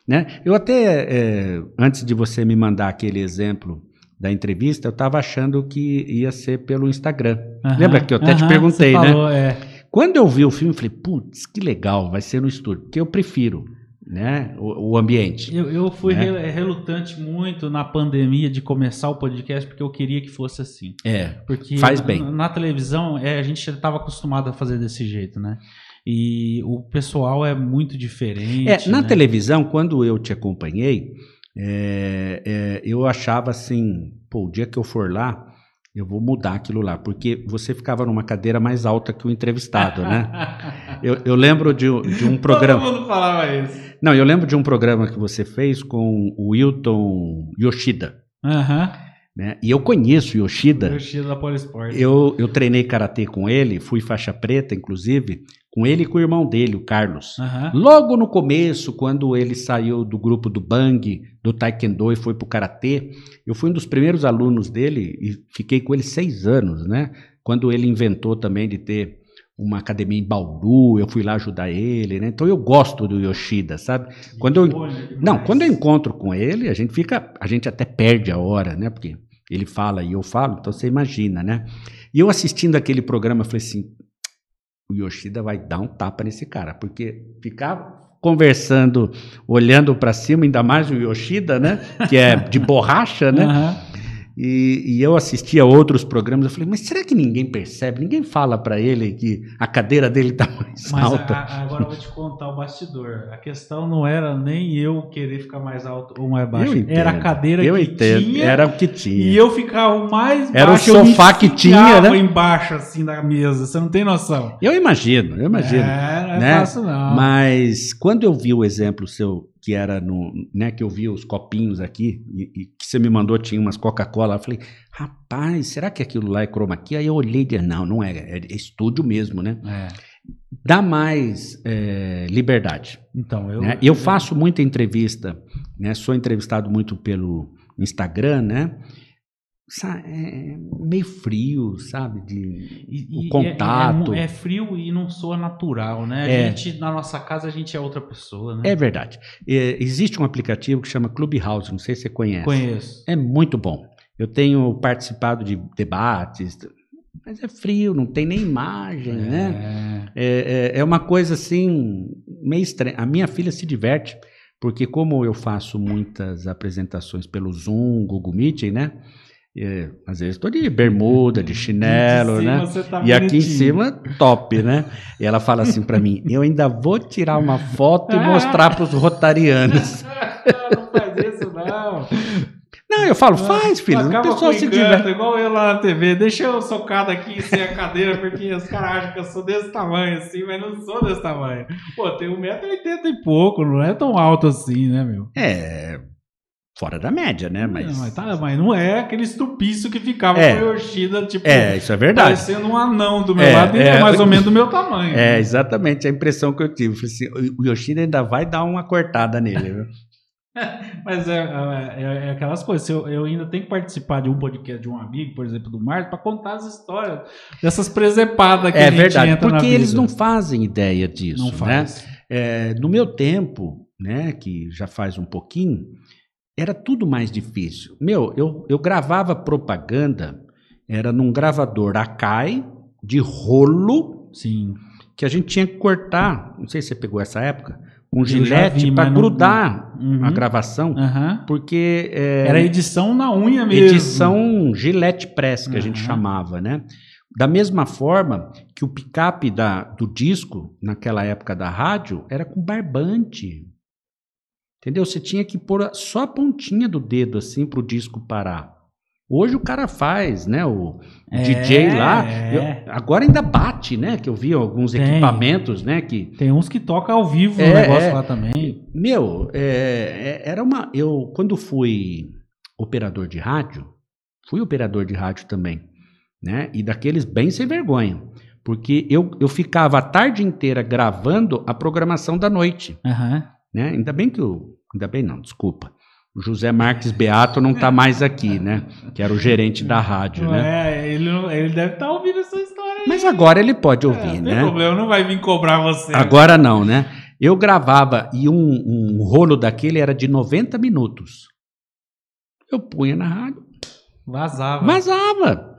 né? Eu até, é, antes de você me mandar aquele exemplo da entrevista, eu estava achando que ia ser pelo Instagram. Lembra que eu até te perguntei, né? falou, é. Quando eu vi o filme, eu falei, putz, que legal, vai ser no estúdio, porque eu prefiro, né, o, o ambiente. Eu, eu fui Né? re- relutante muito na pandemia de começar o podcast porque eu queria que fosse assim. É, Porque Faz na- bem. Na, televisão, é, a gente estava acostumado a fazer desse jeito, né? E o pessoal é muito diferente. É, na né? televisão, quando eu te acompanhei, é, é, eu achava assim, pô, o dia que eu for lá, eu vou mudar aquilo lá, porque você ficava numa cadeira mais alta que o entrevistado, né? Eu, eu lembro de, um- de um programa. Todo mundo falava isso. Não, eu lembro de um programa que você fez com o Wilton Yoshida. Aham. Né? E eu conheço o Yoshida. Yoshida da Polisport. Eu, eu treinei karatê com ele, fui faixa preta, inclusive, com ele e com o irmão dele, o Carlos. Uhum. Logo no começo, quando ele saiu do grupo do Bang, do Taekwondo e foi pro karatê, eu fui um dos primeiros alunos dele e fiquei com ele seis anos, né? Quando ele inventou também de ter uma academia em Bauru, eu fui lá ajudar ele, né? Então eu gosto do Yoshida, sabe? Quando eu, não, quando eu encontro com ele, a gente fica, a gente até perde a hora, né? Porque ele fala e eu falo, então você imagina, né? E eu assistindo aquele programa, eu falei assim, o Yoshida vai dar um tapa nesse cara, porque ficar conversando, olhando para cima, ainda mais o Yoshida, né? Que é de borracha, né? Uhum. E, e, eu assistia outros programas, eu falei, mas será que ninguém percebe? Ninguém fala para ele que a cadeira dele está mais mas alta? A, agora eu vou te contar o bastidor. A questão não era nem eu querer ficar mais alto ou mais baixo. Era a cadeira eu que entendo. tinha. Era o que tinha. E eu ficava mais baixo. Era o sofá que tinha, né? embaixo assim da mesa. Você não tem noção. Eu imagino, eu imagino. É, não é né? fácil não. Mas quando eu vi o exemplo seu que era no, né, que eu vi os copinhos aqui, e, e que você me mandou, tinha umas Coca-Cola, eu falei, rapaz, será que aquilo lá é chroma key? Aí eu olhei e disse, não, não é, é estúdio mesmo, né? É. Dá mais é, liberdade. Então, eu, né? eu faço muita entrevista, né? Sou entrevistado muito pelo Instagram, né? É meio frio, sabe? De, e, o contato. É, é, é, frio e não soa natural, né? A é. gente, na nossa casa, a gente é outra pessoa, né? É verdade. É, existe um aplicativo que chama Clubhouse, não sei se você conhece. Conheço. É muito bom. Eu tenho participado de debates, mas é frio, não tem nem imagem, né? É, é, uma coisa assim, meio estranha. A minha filha se diverte, porque como eu faço muitas apresentações pelo Zoom, Google Meeting, né? Às vezes estou de bermuda, de chinelo, de né? Tá e aqui em cima, top, né? E ela fala assim para mim: eu ainda vou tirar uma foto e mostrar para os rotarianos. não faz isso, não. Não, eu falo, faz, filho. Acaba o pessoal se diverte. Igual eu lá na TV. Deixa eu socado aqui sem a cadeira, porque os caras acham que eu sou desse tamanho assim, mas não sou desse tamanho. Pô, tem 1,80m e pouco, não é tão alto assim, né, meu? É, fora da média, né? Mas... Não, tá, mas não é aquele estupício que ficava é. com o Yoshida, tipo, é, isso é verdade. parecendo um anão do meu é, lado e é, é mais ou menos do meu tamanho. É, né? exatamente a impressão que eu tive. Assim, o Yoshida ainda vai dar uma cortada nele, viu? Mas é, é, é, aquelas coisas. Eu, eu, ainda tenho que participar de um podcast de um amigo, por exemplo, do Marcos, para contar as histórias dessas presepadas que é a gente verdade, entra porque eles não fazem ideia disso. Não faz. Né? No meu tempo, né, que já faz um pouquinho, era tudo mais difícil. Meu, eu, eu gravava propaganda, era num gravador Akai de rolo. Sim. Que a gente tinha que cortar. Não sei se você pegou essa época um gilete para grudar não... uhum. a gravação, uhum. porque é, era edição na unha mesmo. Edição gilete press que uhum. a gente chamava, né? Da mesma forma que o picape da, do disco naquela época da rádio era com barbante. Entendeu? Você tinha que pôr só a pontinha do dedo assim para o disco parar. Hoje o cara faz, né? O é, DJ lá. É. Eu, agora ainda bate, né? Que eu vi alguns tem. equipamentos, né? Que, tem uns que tocam ao vivo é, o negócio lá também. Meu, é, era uma. Eu, quando fui operador de rádio, fui operador de rádio também, né? E daqueles bem sem vergonha. Porque eu, eu ficava a tarde inteira gravando a programação da noite. Uhum. Né? Ainda bem que eu. Ainda bem não, desculpa. O José Marques Beato não está mais aqui, né? Que era o gerente da rádio, né? É, ele, ele deve estar tá ouvindo essa história aí. Mas agora ele pode ouvir, é, não né? Não tem problema, não vai vir cobrar você. Agora não, né? Eu gravava e um, um rolo daquele era de 90 minutos. Eu punha na rádio. Vazava. Vazava.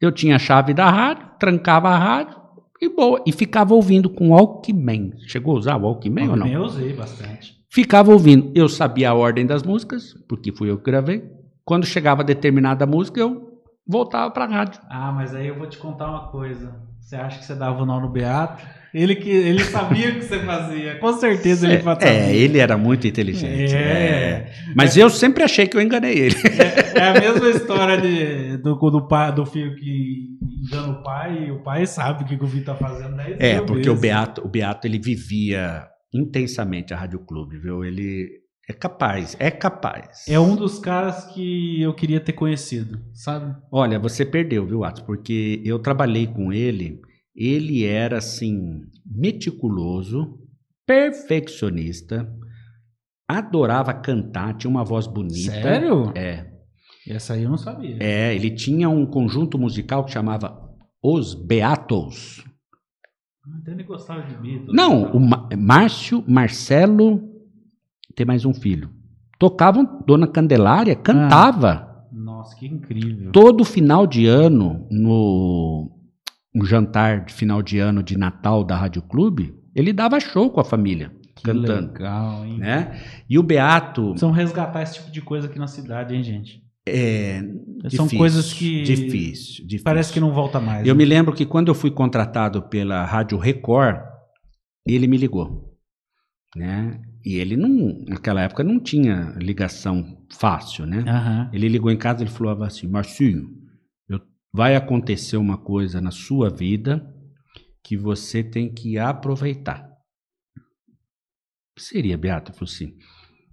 Eu tinha a chave da rádio, trancava a rádio e boa. E ficava ouvindo com Walkman. Chegou a usar o Walkman, Walkman ou não? Eu usei bastante. Ficava ouvindo. Eu sabia a ordem das músicas, porque fui eu que gravei. Quando chegava determinada música, eu voltava para a rádio. Ah, mas aí eu vou te contar uma coisa. Você acha que você dava o nó no Beato? Ele, que, ele sabia o que você fazia. Com certeza ele fazia. É, ele era muito inteligente. É. é. Mas é. eu sempre achei que eu enganei ele. É, é a mesma história de, do, do, do filho que engana o pai e o pai sabe o que o filho está fazendo. Né? É, porque o Beato, o Beato ele vivia intensamente a Rádio Clube, viu? Ele É capaz, é capaz. É um dos caras que eu queria ter conhecido, sabe? Olha, você perdeu, viu, Atos? Porque eu trabalhei com ele. Ele era assim meticuloso, perfeccionista, adorava cantar, tinha uma voz bonita. Sério? É. Essa aí eu não sabia. É, ele tinha um conjunto musical que chamava Os Beatos. Até nem gostava de Beatles. Não, o Ma- Márcio, Marcelo, tem mais um filho. Tocavam Dona Candelária, cantava Nossa, que incrível. todo final de ano no um jantar de final de ano de Natal da Rádio Clube, ele dava show com a família, Que cantando, legal, hein? né? E o Beato Precisam resgatar esse tipo de coisa aqui na cidade, hein, gente? É São difícil, coisas que difícil, difícil. Parece que não volta mais. Eu né? me lembro que quando eu fui contratado pela Rádio Record, ele me ligou, né? E ele não, naquela época não tinha ligação fácil, né? Aham. Ele ligou em casa e falou assim: Marcinho, eu- vai acontecer uma coisa na sua vida que você tem que aproveitar. O que seria, Beata? Eu falei assim: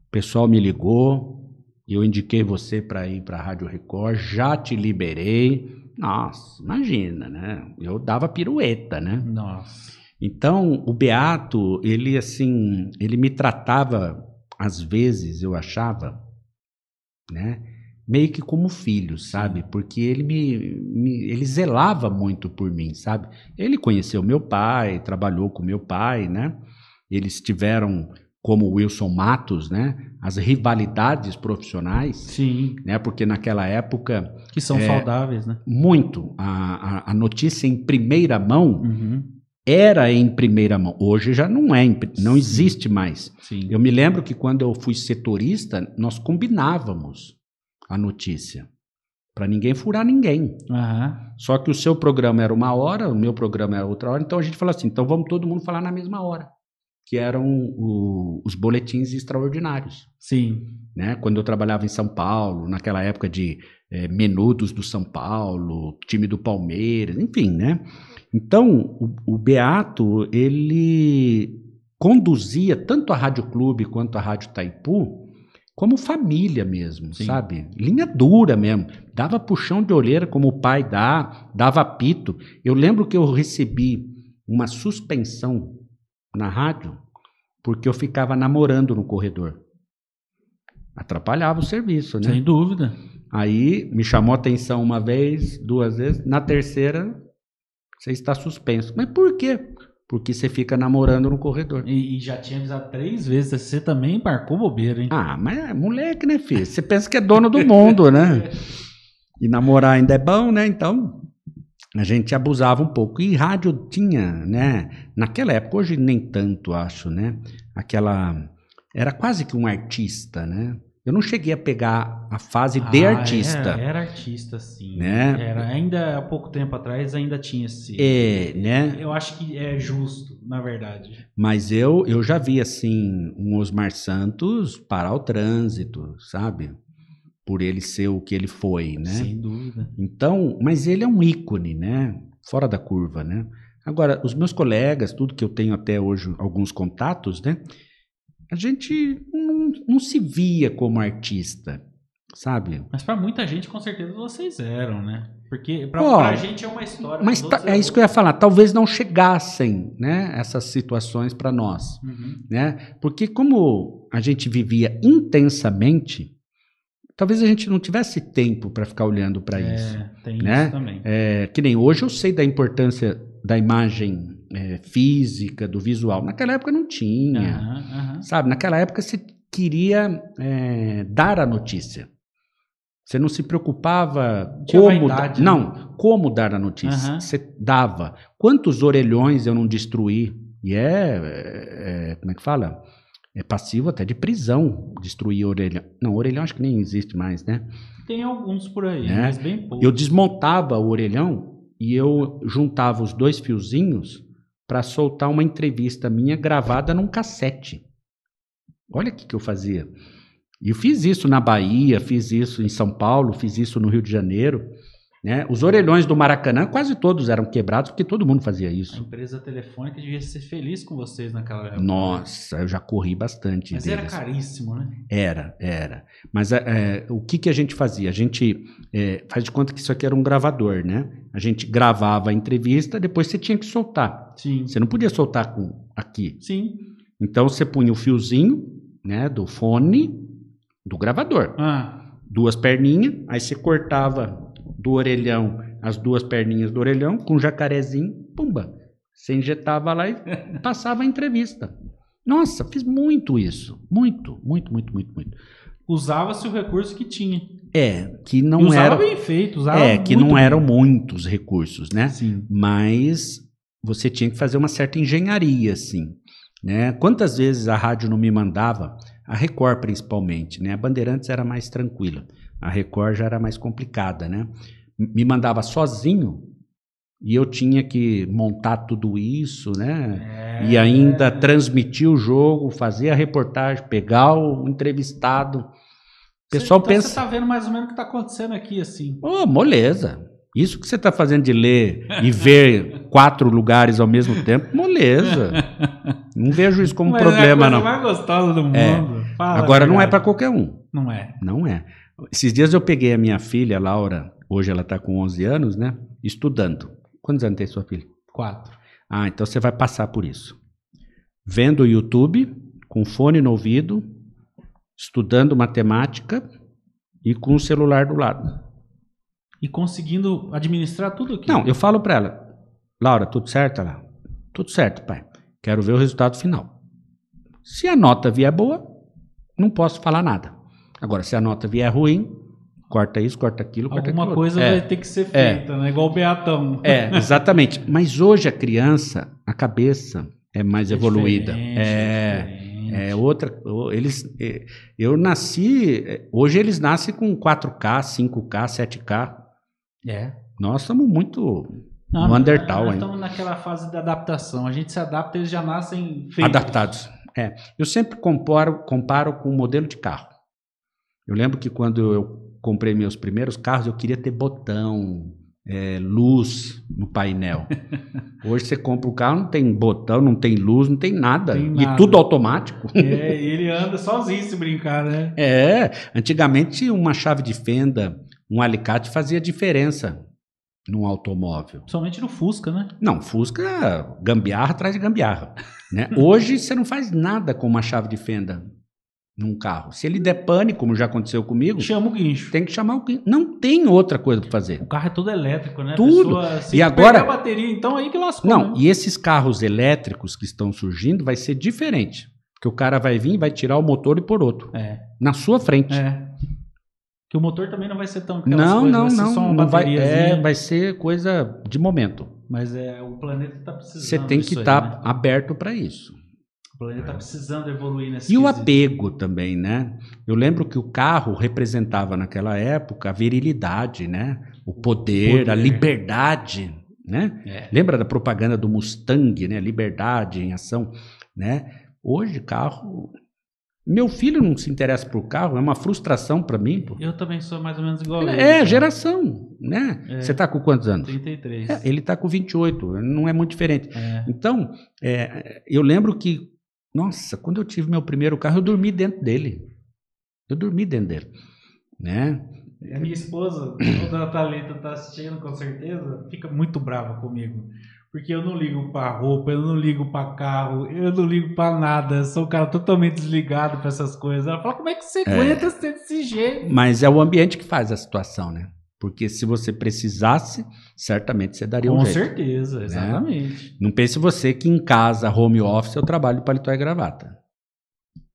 o pessoal me ligou, eu indiquei você para ir para a Rádio Record, já te liberei. Nossa, imagina, né? Eu dava pirueta, né? Nossa. Então, o Beato, ele assim, ele me tratava, às vezes, eu achava, né, meio que como filho, sabe? Porque ele me, me- ele zelava muito por mim, sabe? Ele conheceu meu pai, trabalhou com meu pai, né? Eles tiveram, como Wilson Matos, né, as rivalidades profissionais, Sim. né? Porque naquela época, Que são É. saudáveis, né? muito a, a, a notícia em primeira mão Uhum. era em primeira mão. Hoje já não é, não Sim. existe mais. Sim. Eu me lembro que quando eu fui setorista, nós combinávamos a notícia para ninguém furar ninguém. Aham. Só que o seu programa era uma hora, o meu programa era outra hora, então a gente falou assim, então vamos todo mundo falar na mesma hora, que eram o- os boletins extraordinários. Sim. Né? Quando eu trabalhava em São Paulo, naquela época de eh, menudos do São Paulo, time do Palmeiras, enfim, né? Então, o, o Beato, ele conduzia tanto a Rádio Clube quanto a Rádio Taipu como família mesmo, Sim. sabe? Linha dura mesmo. Dava puxão de orelha como o pai dá, dava apito. Eu lembro que eu recebi uma suspensão na rádio porque eu ficava namorando no corredor. Atrapalhava o serviço, né? Sem dúvida. Aí me chamou a atenção uma vez, duas vezes. Na terceira, você está suspenso. Mas por quê? Porque você fica namorando no corredor. E, e já tinha avisado três vezes. Você também embarcou bobeira, hein? Ah, mas é moleque, né, filho? Você pensa que é dono do mundo, né? E namorar ainda é bom, né? Então, a gente abusava um pouco. E rádio tinha, né? Naquela época, hoje nem tanto, acho, né? Aquela. Era quase que um artista, né? Eu não cheguei a pegar a fase de Ah, artista. Era, era artista, sim. Né? Era, ainda há pouco tempo atrás ainda tinha esse. É, né? Eu acho que é justo, na verdade. Mas eu, eu já vi, assim, um Osmar Santos parar o trânsito, sabe? Por ele ser o que ele foi, né? Sem dúvida. Então, mas ele é um ícone, né? Fora da curva, né? Agora, os meus colegas, tudo que eu tenho até hoje, alguns contatos, né? A gente não, não se via como artista, sabe? Mas pra muita gente, com certeza, vocês eram, né? Porque pra, Ó, pra gente é uma história. Mas tá- outros é isso que eu ia falar. Talvez não chegassem, né? Essas situações para nós. Uhum. né? Porque como a gente vivia intensamente, talvez a gente não tivesse tempo para ficar olhando para isso. É, tem né? isso também. É, que nem hoje eu sei da importância da imagem é, física, do visual. Naquela época não tinha, Aham, aham. sabe? Naquela época se queria é, dar a notícia. Você não se preocupava Tinha como vaidade, da- né? não como dar a notícia. Aham. Você dava. Quantos orelhões eu não destruí? E é, é, é, como é que fala? É passivo até de prisão destruir orelhão. Não, orelhão acho que nem existe mais, né? Tem alguns por aí, É. mas bem poucos. Eu desmontava o orelhão e eu juntava os dois fiozinhos para soltar uma entrevista minha gravada num cassete. Olha o que, que eu fazia. E eu fiz isso na Bahia, fiz isso em São Paulo, fiz isso no Rio de Janeiro. Né? Os orelhões do Maracanã, quase todos eram quebrados, porque todo mundo fazia A isso. empresa telefônica devia ser feliz com vocês naquela época. Nossa, eu já corri bastante Mas era deles. caríssimo, né? Era, era. Mas é, é, o que, que a gente fazia? A gente é, faz de conta que isso aqui era um gravador, né? A gente gravava a entrevista, depois você tinha que soltar. Sim. Você não podia soltar com aqui. Sim. Então você punha o fiozinho, né, do fone do gravador, Ah, duas perninhas, aí você cortava do orelhão as duas perninhas do orelhão com um jacarezinho, pumba. Você injetava lá e passava a entrevista. Nossa, fiz muito isso, muito, muito, muito, muito, muito. usava-se o recurso que tinha. É, que não e usava era, bem feito, usava é, que não bem. eram muitos recursos, né? Sim. mas você tinha que fazer uma certa engenharia, assim. Né? Quantas vezes a rádio não me mandava, a Record principalmente, né? A Bandeirantes era mais tranquila, a Record já era mais complicada, né? Me mandava sozinho e eu tinha que montar tudo isso, né? É. E ainda transmitir o jogo, fazer a reportagem, pegar o entrevistado. O pessoal então pensa, Você tá vendo mais ou menos o que tá acontecendo aqui, assim. Ô, moleza. Isso que você está fazendo de ler e ver quatro lugares ao mesmo tempo, moleza. Não vejo isso como Mas problema, é a coisa não. mais gostosa do mundo. É. Fala Agora não é para qualquer um. Não é. Não é. Esses dias eu peguei a minha filha, Laura, hoje ela está com 11 anos, né? Estudando. Quantos anos tem sua filha? Quatro. Ah, então você vai passar por isso. Vendo o YouTube, com fone no ouvido, estudando matemática e com o celular do lado. E conseguindo administrar tudo aqui. Não, eu falo para ela, Laura, tudo certo? Ela, tudo certo, pai. Quero ver o resultado final. Se a nota vier boa, não posso falar nada. Agora, se a nota vier ruim, corta isso, corta aquilo, corta Alguma aquilo. coisa é, vai ter que ser É. feita, né? Igual o Beatão. É, exatamente. Mas hoje a criança, a cabeça é mais evoluída. diferente, É. diferente. É outra. Eles, é, eu nasci. é, Hoje eles nascem com 4K, 5K, 7K. É. Nós estamos muito Não, no nós- Undertal nós ainda. estamos naquela fase de adaptação. A gente se adapta, eles já nascem feitos. Adaptados. É. Eu sempre comparo, comparo com o modelo de carro. Eu lembro que quando eu comprei meus primeiros carros, eu queria ter botão, é, luz no painel. Hoje você compra o carro, não tem botão, não tem luz, não tem nada. Tem E nada. tudo automático. É, e ele anda sozinho se brincar, né? É, antigamente uma chave de fenda, um alicate fazia diferença num automóvel. Somente no Fusca, né? Não, Fusca, gambiarra atrás de gambiarra. Né? Hoje você não faz nada com uma chave de fenda num carro. Se ele der pane, como já aconteceu comigo, Chama o guincho. tem que chamar o cliente. Não tem outra coisa para fazer. O carro é todo elétrico, né? Tudo. pessoa, E agora- a bateria, então aí que lascou. Não, né? e esses carros elétricos que estão surgindo vai ser diferente. Porque o cara vai vir, vai tirar o motor e pôr outro. É, Na sua frente. é. Que o motor também não vai ser tão Não, coisas, não, vai ser não. só uma não vai, é, vai ser coisa de momento. Mas é, o planeta tá precisando Você tem que estar né? aberto para isso. O planeta tá precisando evoluir nesse E o quesito. apego também, né? Eu lembro que o carro representava naquela época a virilidade, né? O poder, a Poder. liberdade, né? É. Lembra da propaganda do Mustang, né? Liberdade em ação, né? Hoje carro meu filho não se interessa por carro, é uma frustração para mim. pô. Eu também sou mais ou menos igual a ele. É, cara. geração, né? É. Você tá com quantos anos? 33. É, ele tá com 28, não é muito diferente. É. Então, é, eu lembro que, nossa, quando eu tive meu primeiro carro, eu dormi dentro dele. Eu dormi dentro dele, né? A minha esposa, quando a Thalita tá assistindo, com certeza, fica muito brava comigo. Porque eu não ligo pra roupa, eu não ligo pra carro, eu não ligo pra nada. Eu sou um cara totalmente desligado pra essas coisas. Ela fala, como é que você aguenta ser desse jeito? Mas é o ambiente que faz a situação, né? Porque se você precisasse, certamente você daria um Com jeito. certeza, exatamente. Não pense você que em casa, home office, eu trabalho paletó e gravata.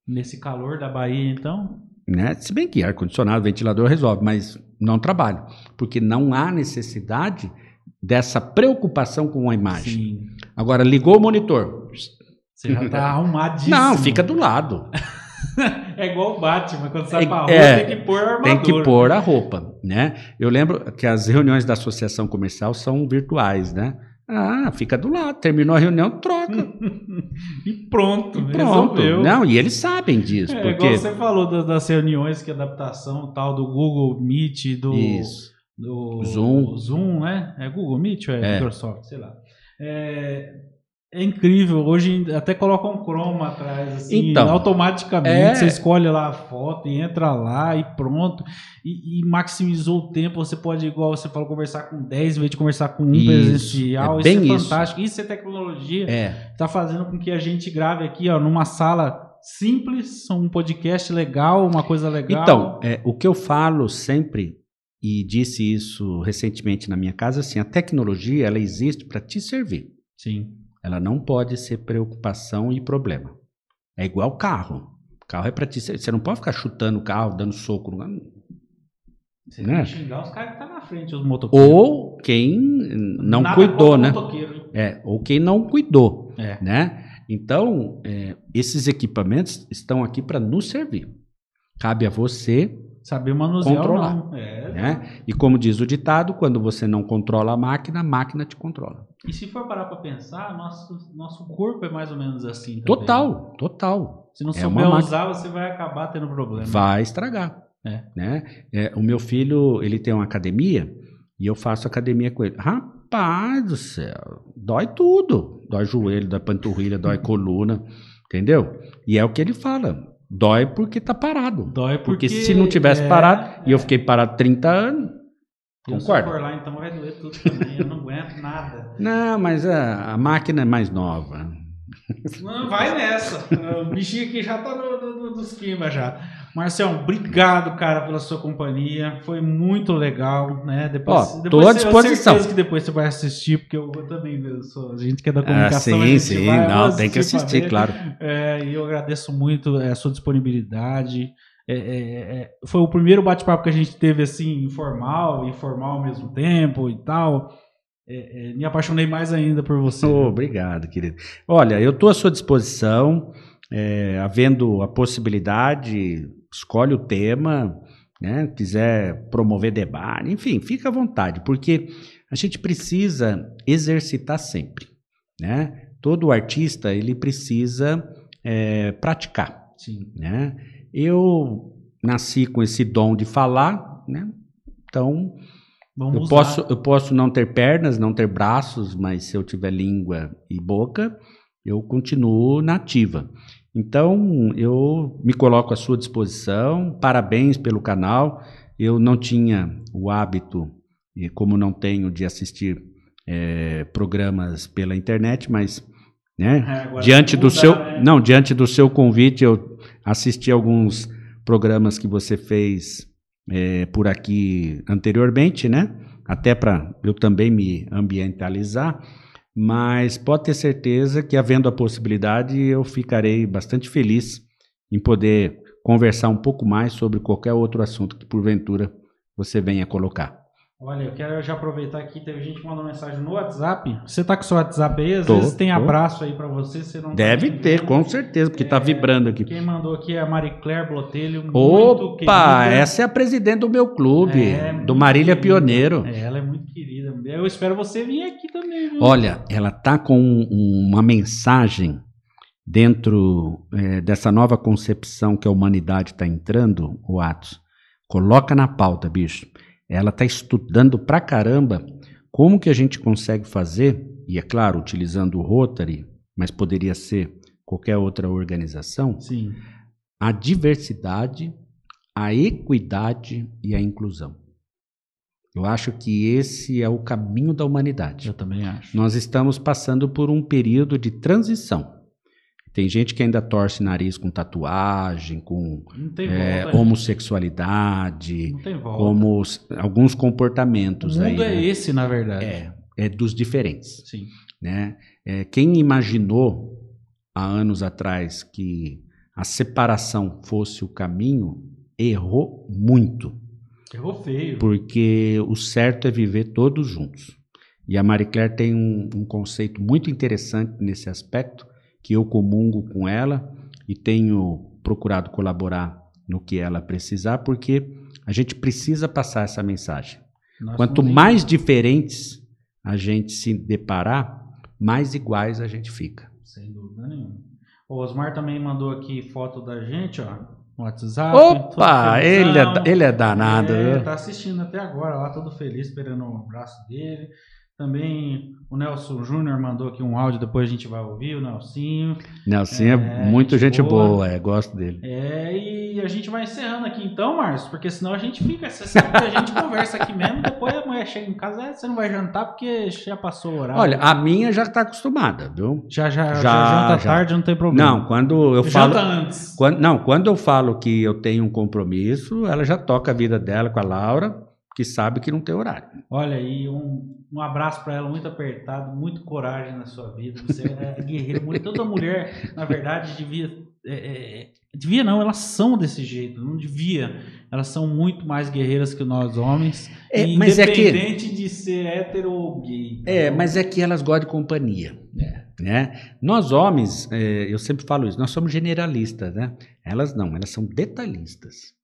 Nesse calor da Bahia, então, Né? Se bem que ar-condicionado, ventilador resolve, mas não trabalho. Porque não há necessidade dessa preocupação com a imagem. sim, Agora, ligou o monitor. você já tá arrumadíssimo. Não, fica do lado. É igual o Batman, quando sai É- pra rua, é, tem que pôr a armadura. Tem que pôr a roupa, né? Eu lembro que as reuniões da associação comercial são virtuais, né? Ah, fica do lado, terminou a reunião, troca. E pronto, Pronto. resolveu. Não, e eles sabem disso, É, porque igual você falou das, das reuniões, que adaptação tal do Google Meet, do, do Zoom. Zoom, né? É Google Meet ou é, É. Microsoft, sei lá. É, é incrível. Hoje até coloca um chroma atrás, assim, Então, automaticamente. é- Você escolhe lá a foto e entra lá e pronto. E, e maximizou o tempo. Você pode, igual você falou, conversar com 10 em vez de conversar com um Isso, presencial. é Isso é isso. fantástico. Isso é tecnologia É. está fazendo com que a gente grave aqui, ó, numa sala simples, um podcast legal, uma coisa legal. Então, é, o que eu falo sempre, e disse isso recentemente na minha casa, assim, a tecnologia ela existe para te servir. sim. Ela não pode ser preocupação e problema. É igual carro. Carro é para servir. Você não pode ficar chutando o carro, dando soco. Você Né? tem que xingar os caras que estão na frente, os motoqueiros. Ou quem não Nada cuidou, né? É, ou quem não cuidou, É. né? Então, é, esses equipamentos estão aqui para nos servir. Cabe a você Saber manusear Controlar. não. É. Né? E como diz o ditado, quando você não controla a máquina, a máquina te controla. E se for parar para pensar, nosso, nosso corpo é mais ou menos assim também. Total, total. Se não É souber uma máquina. usar, você vai acabar tendo problema. Vai estragar. É. Né? É, o meu filho, ele tem uma academia e eu faço academia com ele. Rapaz do céu, dói tudo. Dói joelho, dói panturrilha, dói coluna, entendeu? E é o que ele fala. Dói porque tá parado. Dói porque, Porque se não tivesse é, parado, e eu fiquei parado 30 anos, eu, Se for lá, então vai doer tudo também. eu não aguento nada. Não, mas a, a máquina é mais nova. Não, vai nessa. O bichinho aqui já tá no, no, no, esquema já. Marcelo, obrigado, cara, pela sua companhia. Foi muito legal, né? Depois, Ó, depois tô à eu disposição. certeza que depois você vai assistir, porque eu, eu também eu sou, a gente que é da Ah, comunicação. a sim, sim. vai Não, tem que assistir, claro. É, e eu agradeço muito é, a sua disponibilidade. É, é, é, foi o primeiro bate-papo que a gente teve assim, informal e formal ao mesmo tempo e tal. É, é, me apaixonei mais ainda por você. Oh, obrigado, querido. Olha, eu estou à sua disposição, é, havendo a possibilidade, escolhe o tema, né? Quiser promover debate, enfim, fica à vontade, porque a gente precisa exercitar sempre, né? Todo artista ele precisa é, praticar, Sim. né? Eu nasci com esse dom de falar, né? Então Vamos eu usar. posso, eu posso não ter pernas, não ter braços, mas se eu tiver língua e boca, eu continuo nativa. Então, eu me coloco à sua disposição. Parabéns pelo canal. Eu não tinha o hábito, e como não tenho, de assistir eh, programas pela internet, mas né, É, diante do seu né? não diante do seu convite eu assisti alguns programas que você fez eh, por aqui anteriormente né? Até para eu também me ambientalizar mas pode ter certeza que havendo a possibilidade eu ficarei bastante feliz em poder conversar um pouco mais sobre qualquer outro assunto que porventura você venha colocar Olha, eu quero já aproveitar aqui, teve gente que mandou mensagem no WhatsApp. Você tá com seu WhatsApp aí? Às Tô, vezes tem tô. abraço aí pra você, você não tá deve nem ter com certeza porque está É, vibrando aqui Quem mandou aqui é a Marie Claire Blotelho. Opa, querida. essa é a presidente do meu clube, É, do Marília querida. Pioneiro. É, ela é muito querida. Eu espero você vir aqui também, viu? Olha, ela tá com um- uma mensagem dentro eh, dessa nova concepção que a humanidade está entrando, o Atos. Coloca na pauta, bicho. Ela está estudando pra caramba como que a gente consegue fazer, e é claro, utilizando o Rotary, mas poderia ser qualquer outra organização, Sim. a diversidade, a equidade e a inclusão. Eu acho que esse é o caminho da humanidade. Eu também acho. Nós estamos passando por um período de transição. Tem gente que ainda torce nariz com tatuagem, com é, volta. homossexualidade, como alguns o comportamentos aí. mundo é né? esse, na verdade. É, é dos diferentes Sim. né? É, quem imaginou há anos atrás que a separação fosse o caminho errou muito, Errou feio. porque o certo é viver todos juntos. E a Marie Claire tem um, um conceito muito interessante nesse aspecto, que eu comungo com ela e tenho procurado colaborar no que ela precisar, porque a gente precisa passar essa mensagem. Nós Quanto mais diferentes a gente se deparar, mais iguais a gente fica. Sem dúvida nenhuma. O Osmar também mandou aqui foto da gente, ó. no WhatsApp. Opa, ele é, ele é danado. É, tá assistindo até agora lá, todo feliz, esperando o braço dele. Também o Nelson Júnior mandou aqui um áudio, depois a gente vai ouvir, o Nelsinho. Nelsinho é, é muito gente, boa. boa, é, gosto dele. É, e a gente vai encerrando aqui então, Márcio, porque senão a gente fica, você sabe que a gente conversa aqui mesmo, depois a mulher chega em casa, é, você não vai jantar porque já passou o horário. Olha, a minha já está acostumada, viu? Já, já, já, já janta já. tarde, não tem problema. Não, quando eu falo... Janta antes. Quando, não, quando eu falo que eu tenho um compromisso, ela já toca a vida dela com a Laura, que sabe que não tem horário. Olha aí, um, um abraço para ela, muito apertado, muito coragem na sua vida. Você é guerreira, muito. Toda mulher, na verdade, devia. É, é, devia não, elas são desse jeito, não devia. Elas são muito mais guerreiras que nós homens, é, independente é que, de ser hétero ou gay. Tá é, mas é que elas gostam de companhia. É. Né? Nós homens, é, eu sempre falo isso, nós somos generalistas, né? Elas não, elas são detalhistas.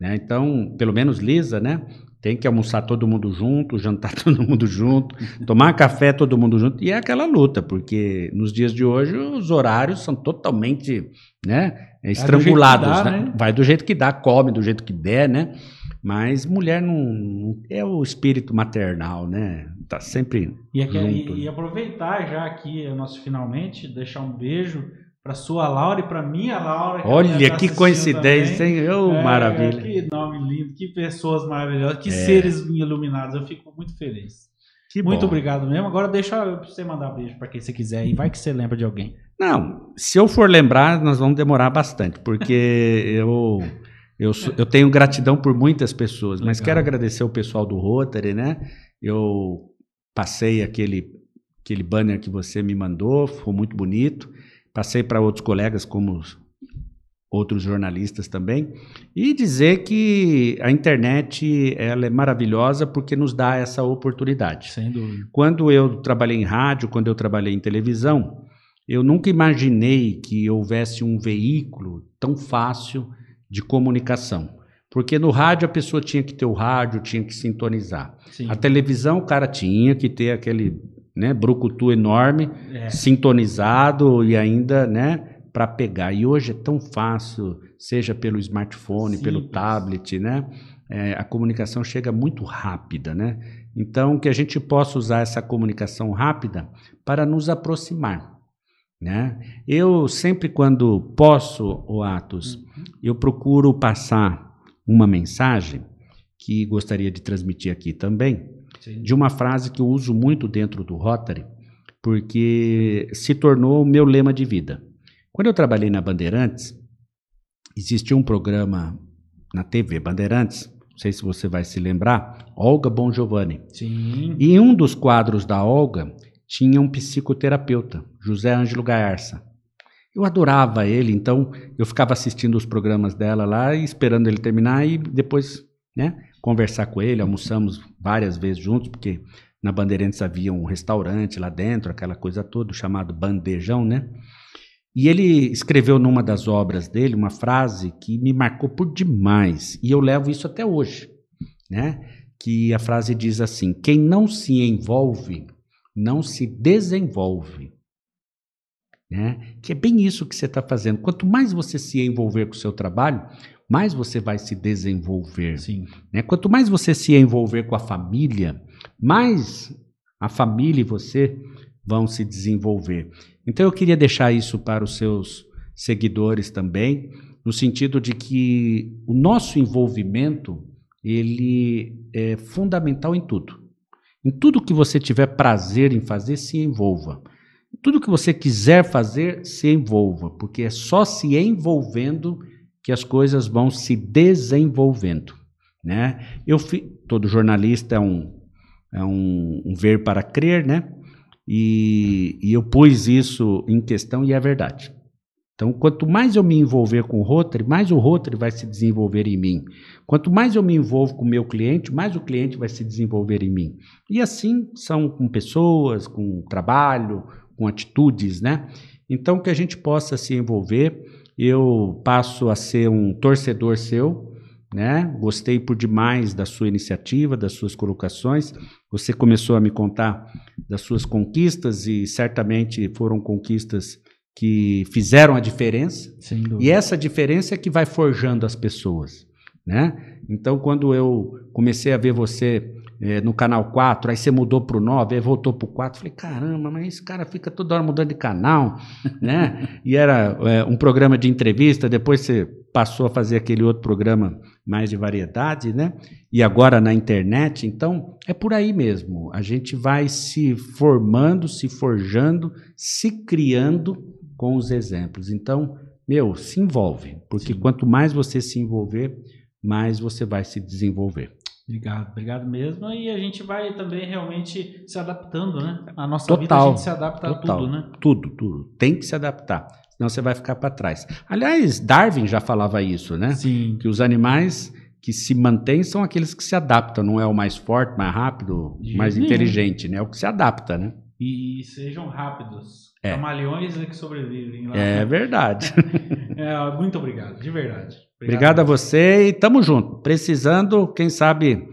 Né? Então, pelo menos Lisa, né? Tem que almoçar todo mundo junto, jantar todo mundo junto, tomar café todo mundo junto. E é aquela luta, porque nos dias de hoje os horários são totalmente né, estrangulados. Vai do, dá, né? Né? Vai do jeito que dá, come do jeito que der, né? Mas mulher não, é o espírito maternal, né? Tá sempre e, aqui, junto. E, e aproveitar já aqui o nosso finalmente, deixar um beijo para sua Laura e para minha Laura. Que Olha que coincidência, hein? Oh, é, maravilha. Que nome lindo, que pessoas maravilhosas, que é. seres iluminados. Eu fico muito feliz. Que muito bom. obrigado mesmo. Agora deixa você mandar beijo para quem você quiser e vai que você lembra de alguém. Não, se eu for lembrar, nós vamos demorar bastante, porque eu eu, eu tenho gratidão por muitas pessoas, mas quero agradecer o pessoal do Rotary, né? Eu passei aquele aquele banner que você me mandou, ficou muito bonito. Passei para outros colegas, como outros jornalistas também, e dizer que a internet ela é maravilhosa porque nos dá essa oportunidade. Sem dúvida. Quando eu trabalhei em rádio, quando eu trabalhei em televisão, eu nunca imaginei que houvesse um veículo tão fácil de comunicação. Porque no rádio a pessoa tinha que ter o rádio, tinha que sintonizar. Sim. A televisão o cara tinha que ter aquele né, brucutu enorme, é. sintonizado e ainda, né, para pegar. E hoje é tão fácil, seja pelo smartphone, Simples. pelo tablet, né? É, a comunicação chega muito rápida, né? Então, que a gente possa usar essa comunicação rápida para nos aproximar, né? Eu sempre quando posso, o Atos, uhum. eu procuro passar uma mensagem que gostaria de transmitir aqui também, Sim. de uma frase que eu uso muito dentro do Rotary, porque se tornou o meu lema de vida. Quando eu trabalhei na Bandeirantes, existia um programa na TV Bandeirantes, não sei se você vai se lembrar, Olga Bon Giovanni. Sim. E em um dos quadros da Olga tinha um psicoterapeuta, José Ângelo Gaarça. Eu adorava ele, então eu ficava assistindo os programas dela lá esperando ele terminar e depois, né? conversar com ele, almoçamos várias vezes juntos, porque na Bandeirantes havia um restaurante lá dentro, aquela coisa toda, chamado Bandejão, né? E ele escreveu numa das obras dele uma frase que me marcou por demais, e eu levo isso até hoje, né? Que a frase diz assim: quem não se envolve, não se desenvolve. Né? Que é bem isso que você está fazendo. Quanto mais você se envolver com o seu trabalho, mais você vai se desenvolver. Sim. Né? Quanto mais você se envolver com a família, mais a família e você vão se desenvolver. Então eu queria deixar isso para os seus seguidores também, no sentido de que o nosso envolvimento ele é fundamental em tudo. Em tudo que você tiver prazer em fazer, se envolva. Tudo que você quiser fazer, se envolva, porque é só se envolvendo que as coisas vão se desenvolvendo, né? Eu fi, todo jornalista é um é um, um ver para crer, né? E, e, eu pus isso em questão e é verdade. Então, quanto mais eu me envolver com o Rotary, mais o Rotary vai se desenvolver em mim. Quanto mais eu me envolvo com o meu cliente, mais o cliente vai se desenvolver em mim. E assim são com pessoas, com trabalho, com atitudes, né? Então, que a gente possa se envolver eu passo a ser um torcedor seu, né? Gostei por demais da sua iniciativa, das suas colocações. Você começou a me contar das suas conquistas e certamente foram conquistas que fizeram a diferença. E essa diferença é que vai forjando as pessoas. Né? Então, quando eu comecei a ver você é, no canal 4, aí você mudou para o 9, aí voltou para o 4, falei, caramba, mas esse cara fica toda hora mudando de canal, né? E era é, um programa de entrevista, depois você passou a fazer aquele outro programa mais de variedade, né? E agora na internet, então é por aí mesmo. A gente vai se formando, se forjando, se criando com os exemplos. Então, meu, se envolve, porque Sim. quanto mais você se envolver, mais você vai se desenvolver. Obrigado, obrigado mesmo. E a gente vai também realmente se adaptando, né? A nossa total, vida a gente se adapta total, a tudo, né? Tudo, tudo. Tem que se adaptar, senão você vai ficar para trás. Aliás, Darwin já falava isso, né? Sim. Que os animais que se mantêm são aqueles que se adaptam, não é o mais forte, mais rápido, De mais inteligente, né? É o que se adapta, né? E sejam rápidos. É. Camaleões é que sobrevivem lá. É verdade. é, muito obrigado, de verdade. Obrigado, obrigado a você e tamo junto. Precisando, quem sabe,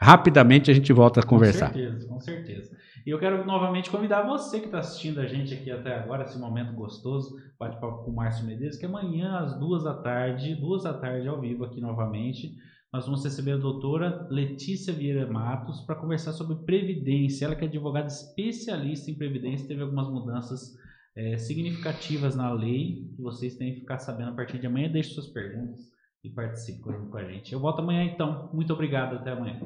rapidamente a gente volta a conversar. Com certeza, com certeza. E eu quero novamente convidar você que está assistindo a gente aqui até agora, esse momento gostoso, bate-papo com o Márcio Medeiros, que amanhã às duas da tarde, duas da tarde ao vivo aqui novamente, nós vamos receber a doutora Letícia Vieira Matos para conversar sobre previdência. Ela que é advogada especialista em previdência, teve algumas mudanças é, significativas na lei que vocês têm que ficar sabendo a partir de amanhã. Deixe suas perguntas e participe com a gente. Eu volto amanhã então. Muito obrigado. Até amanhã.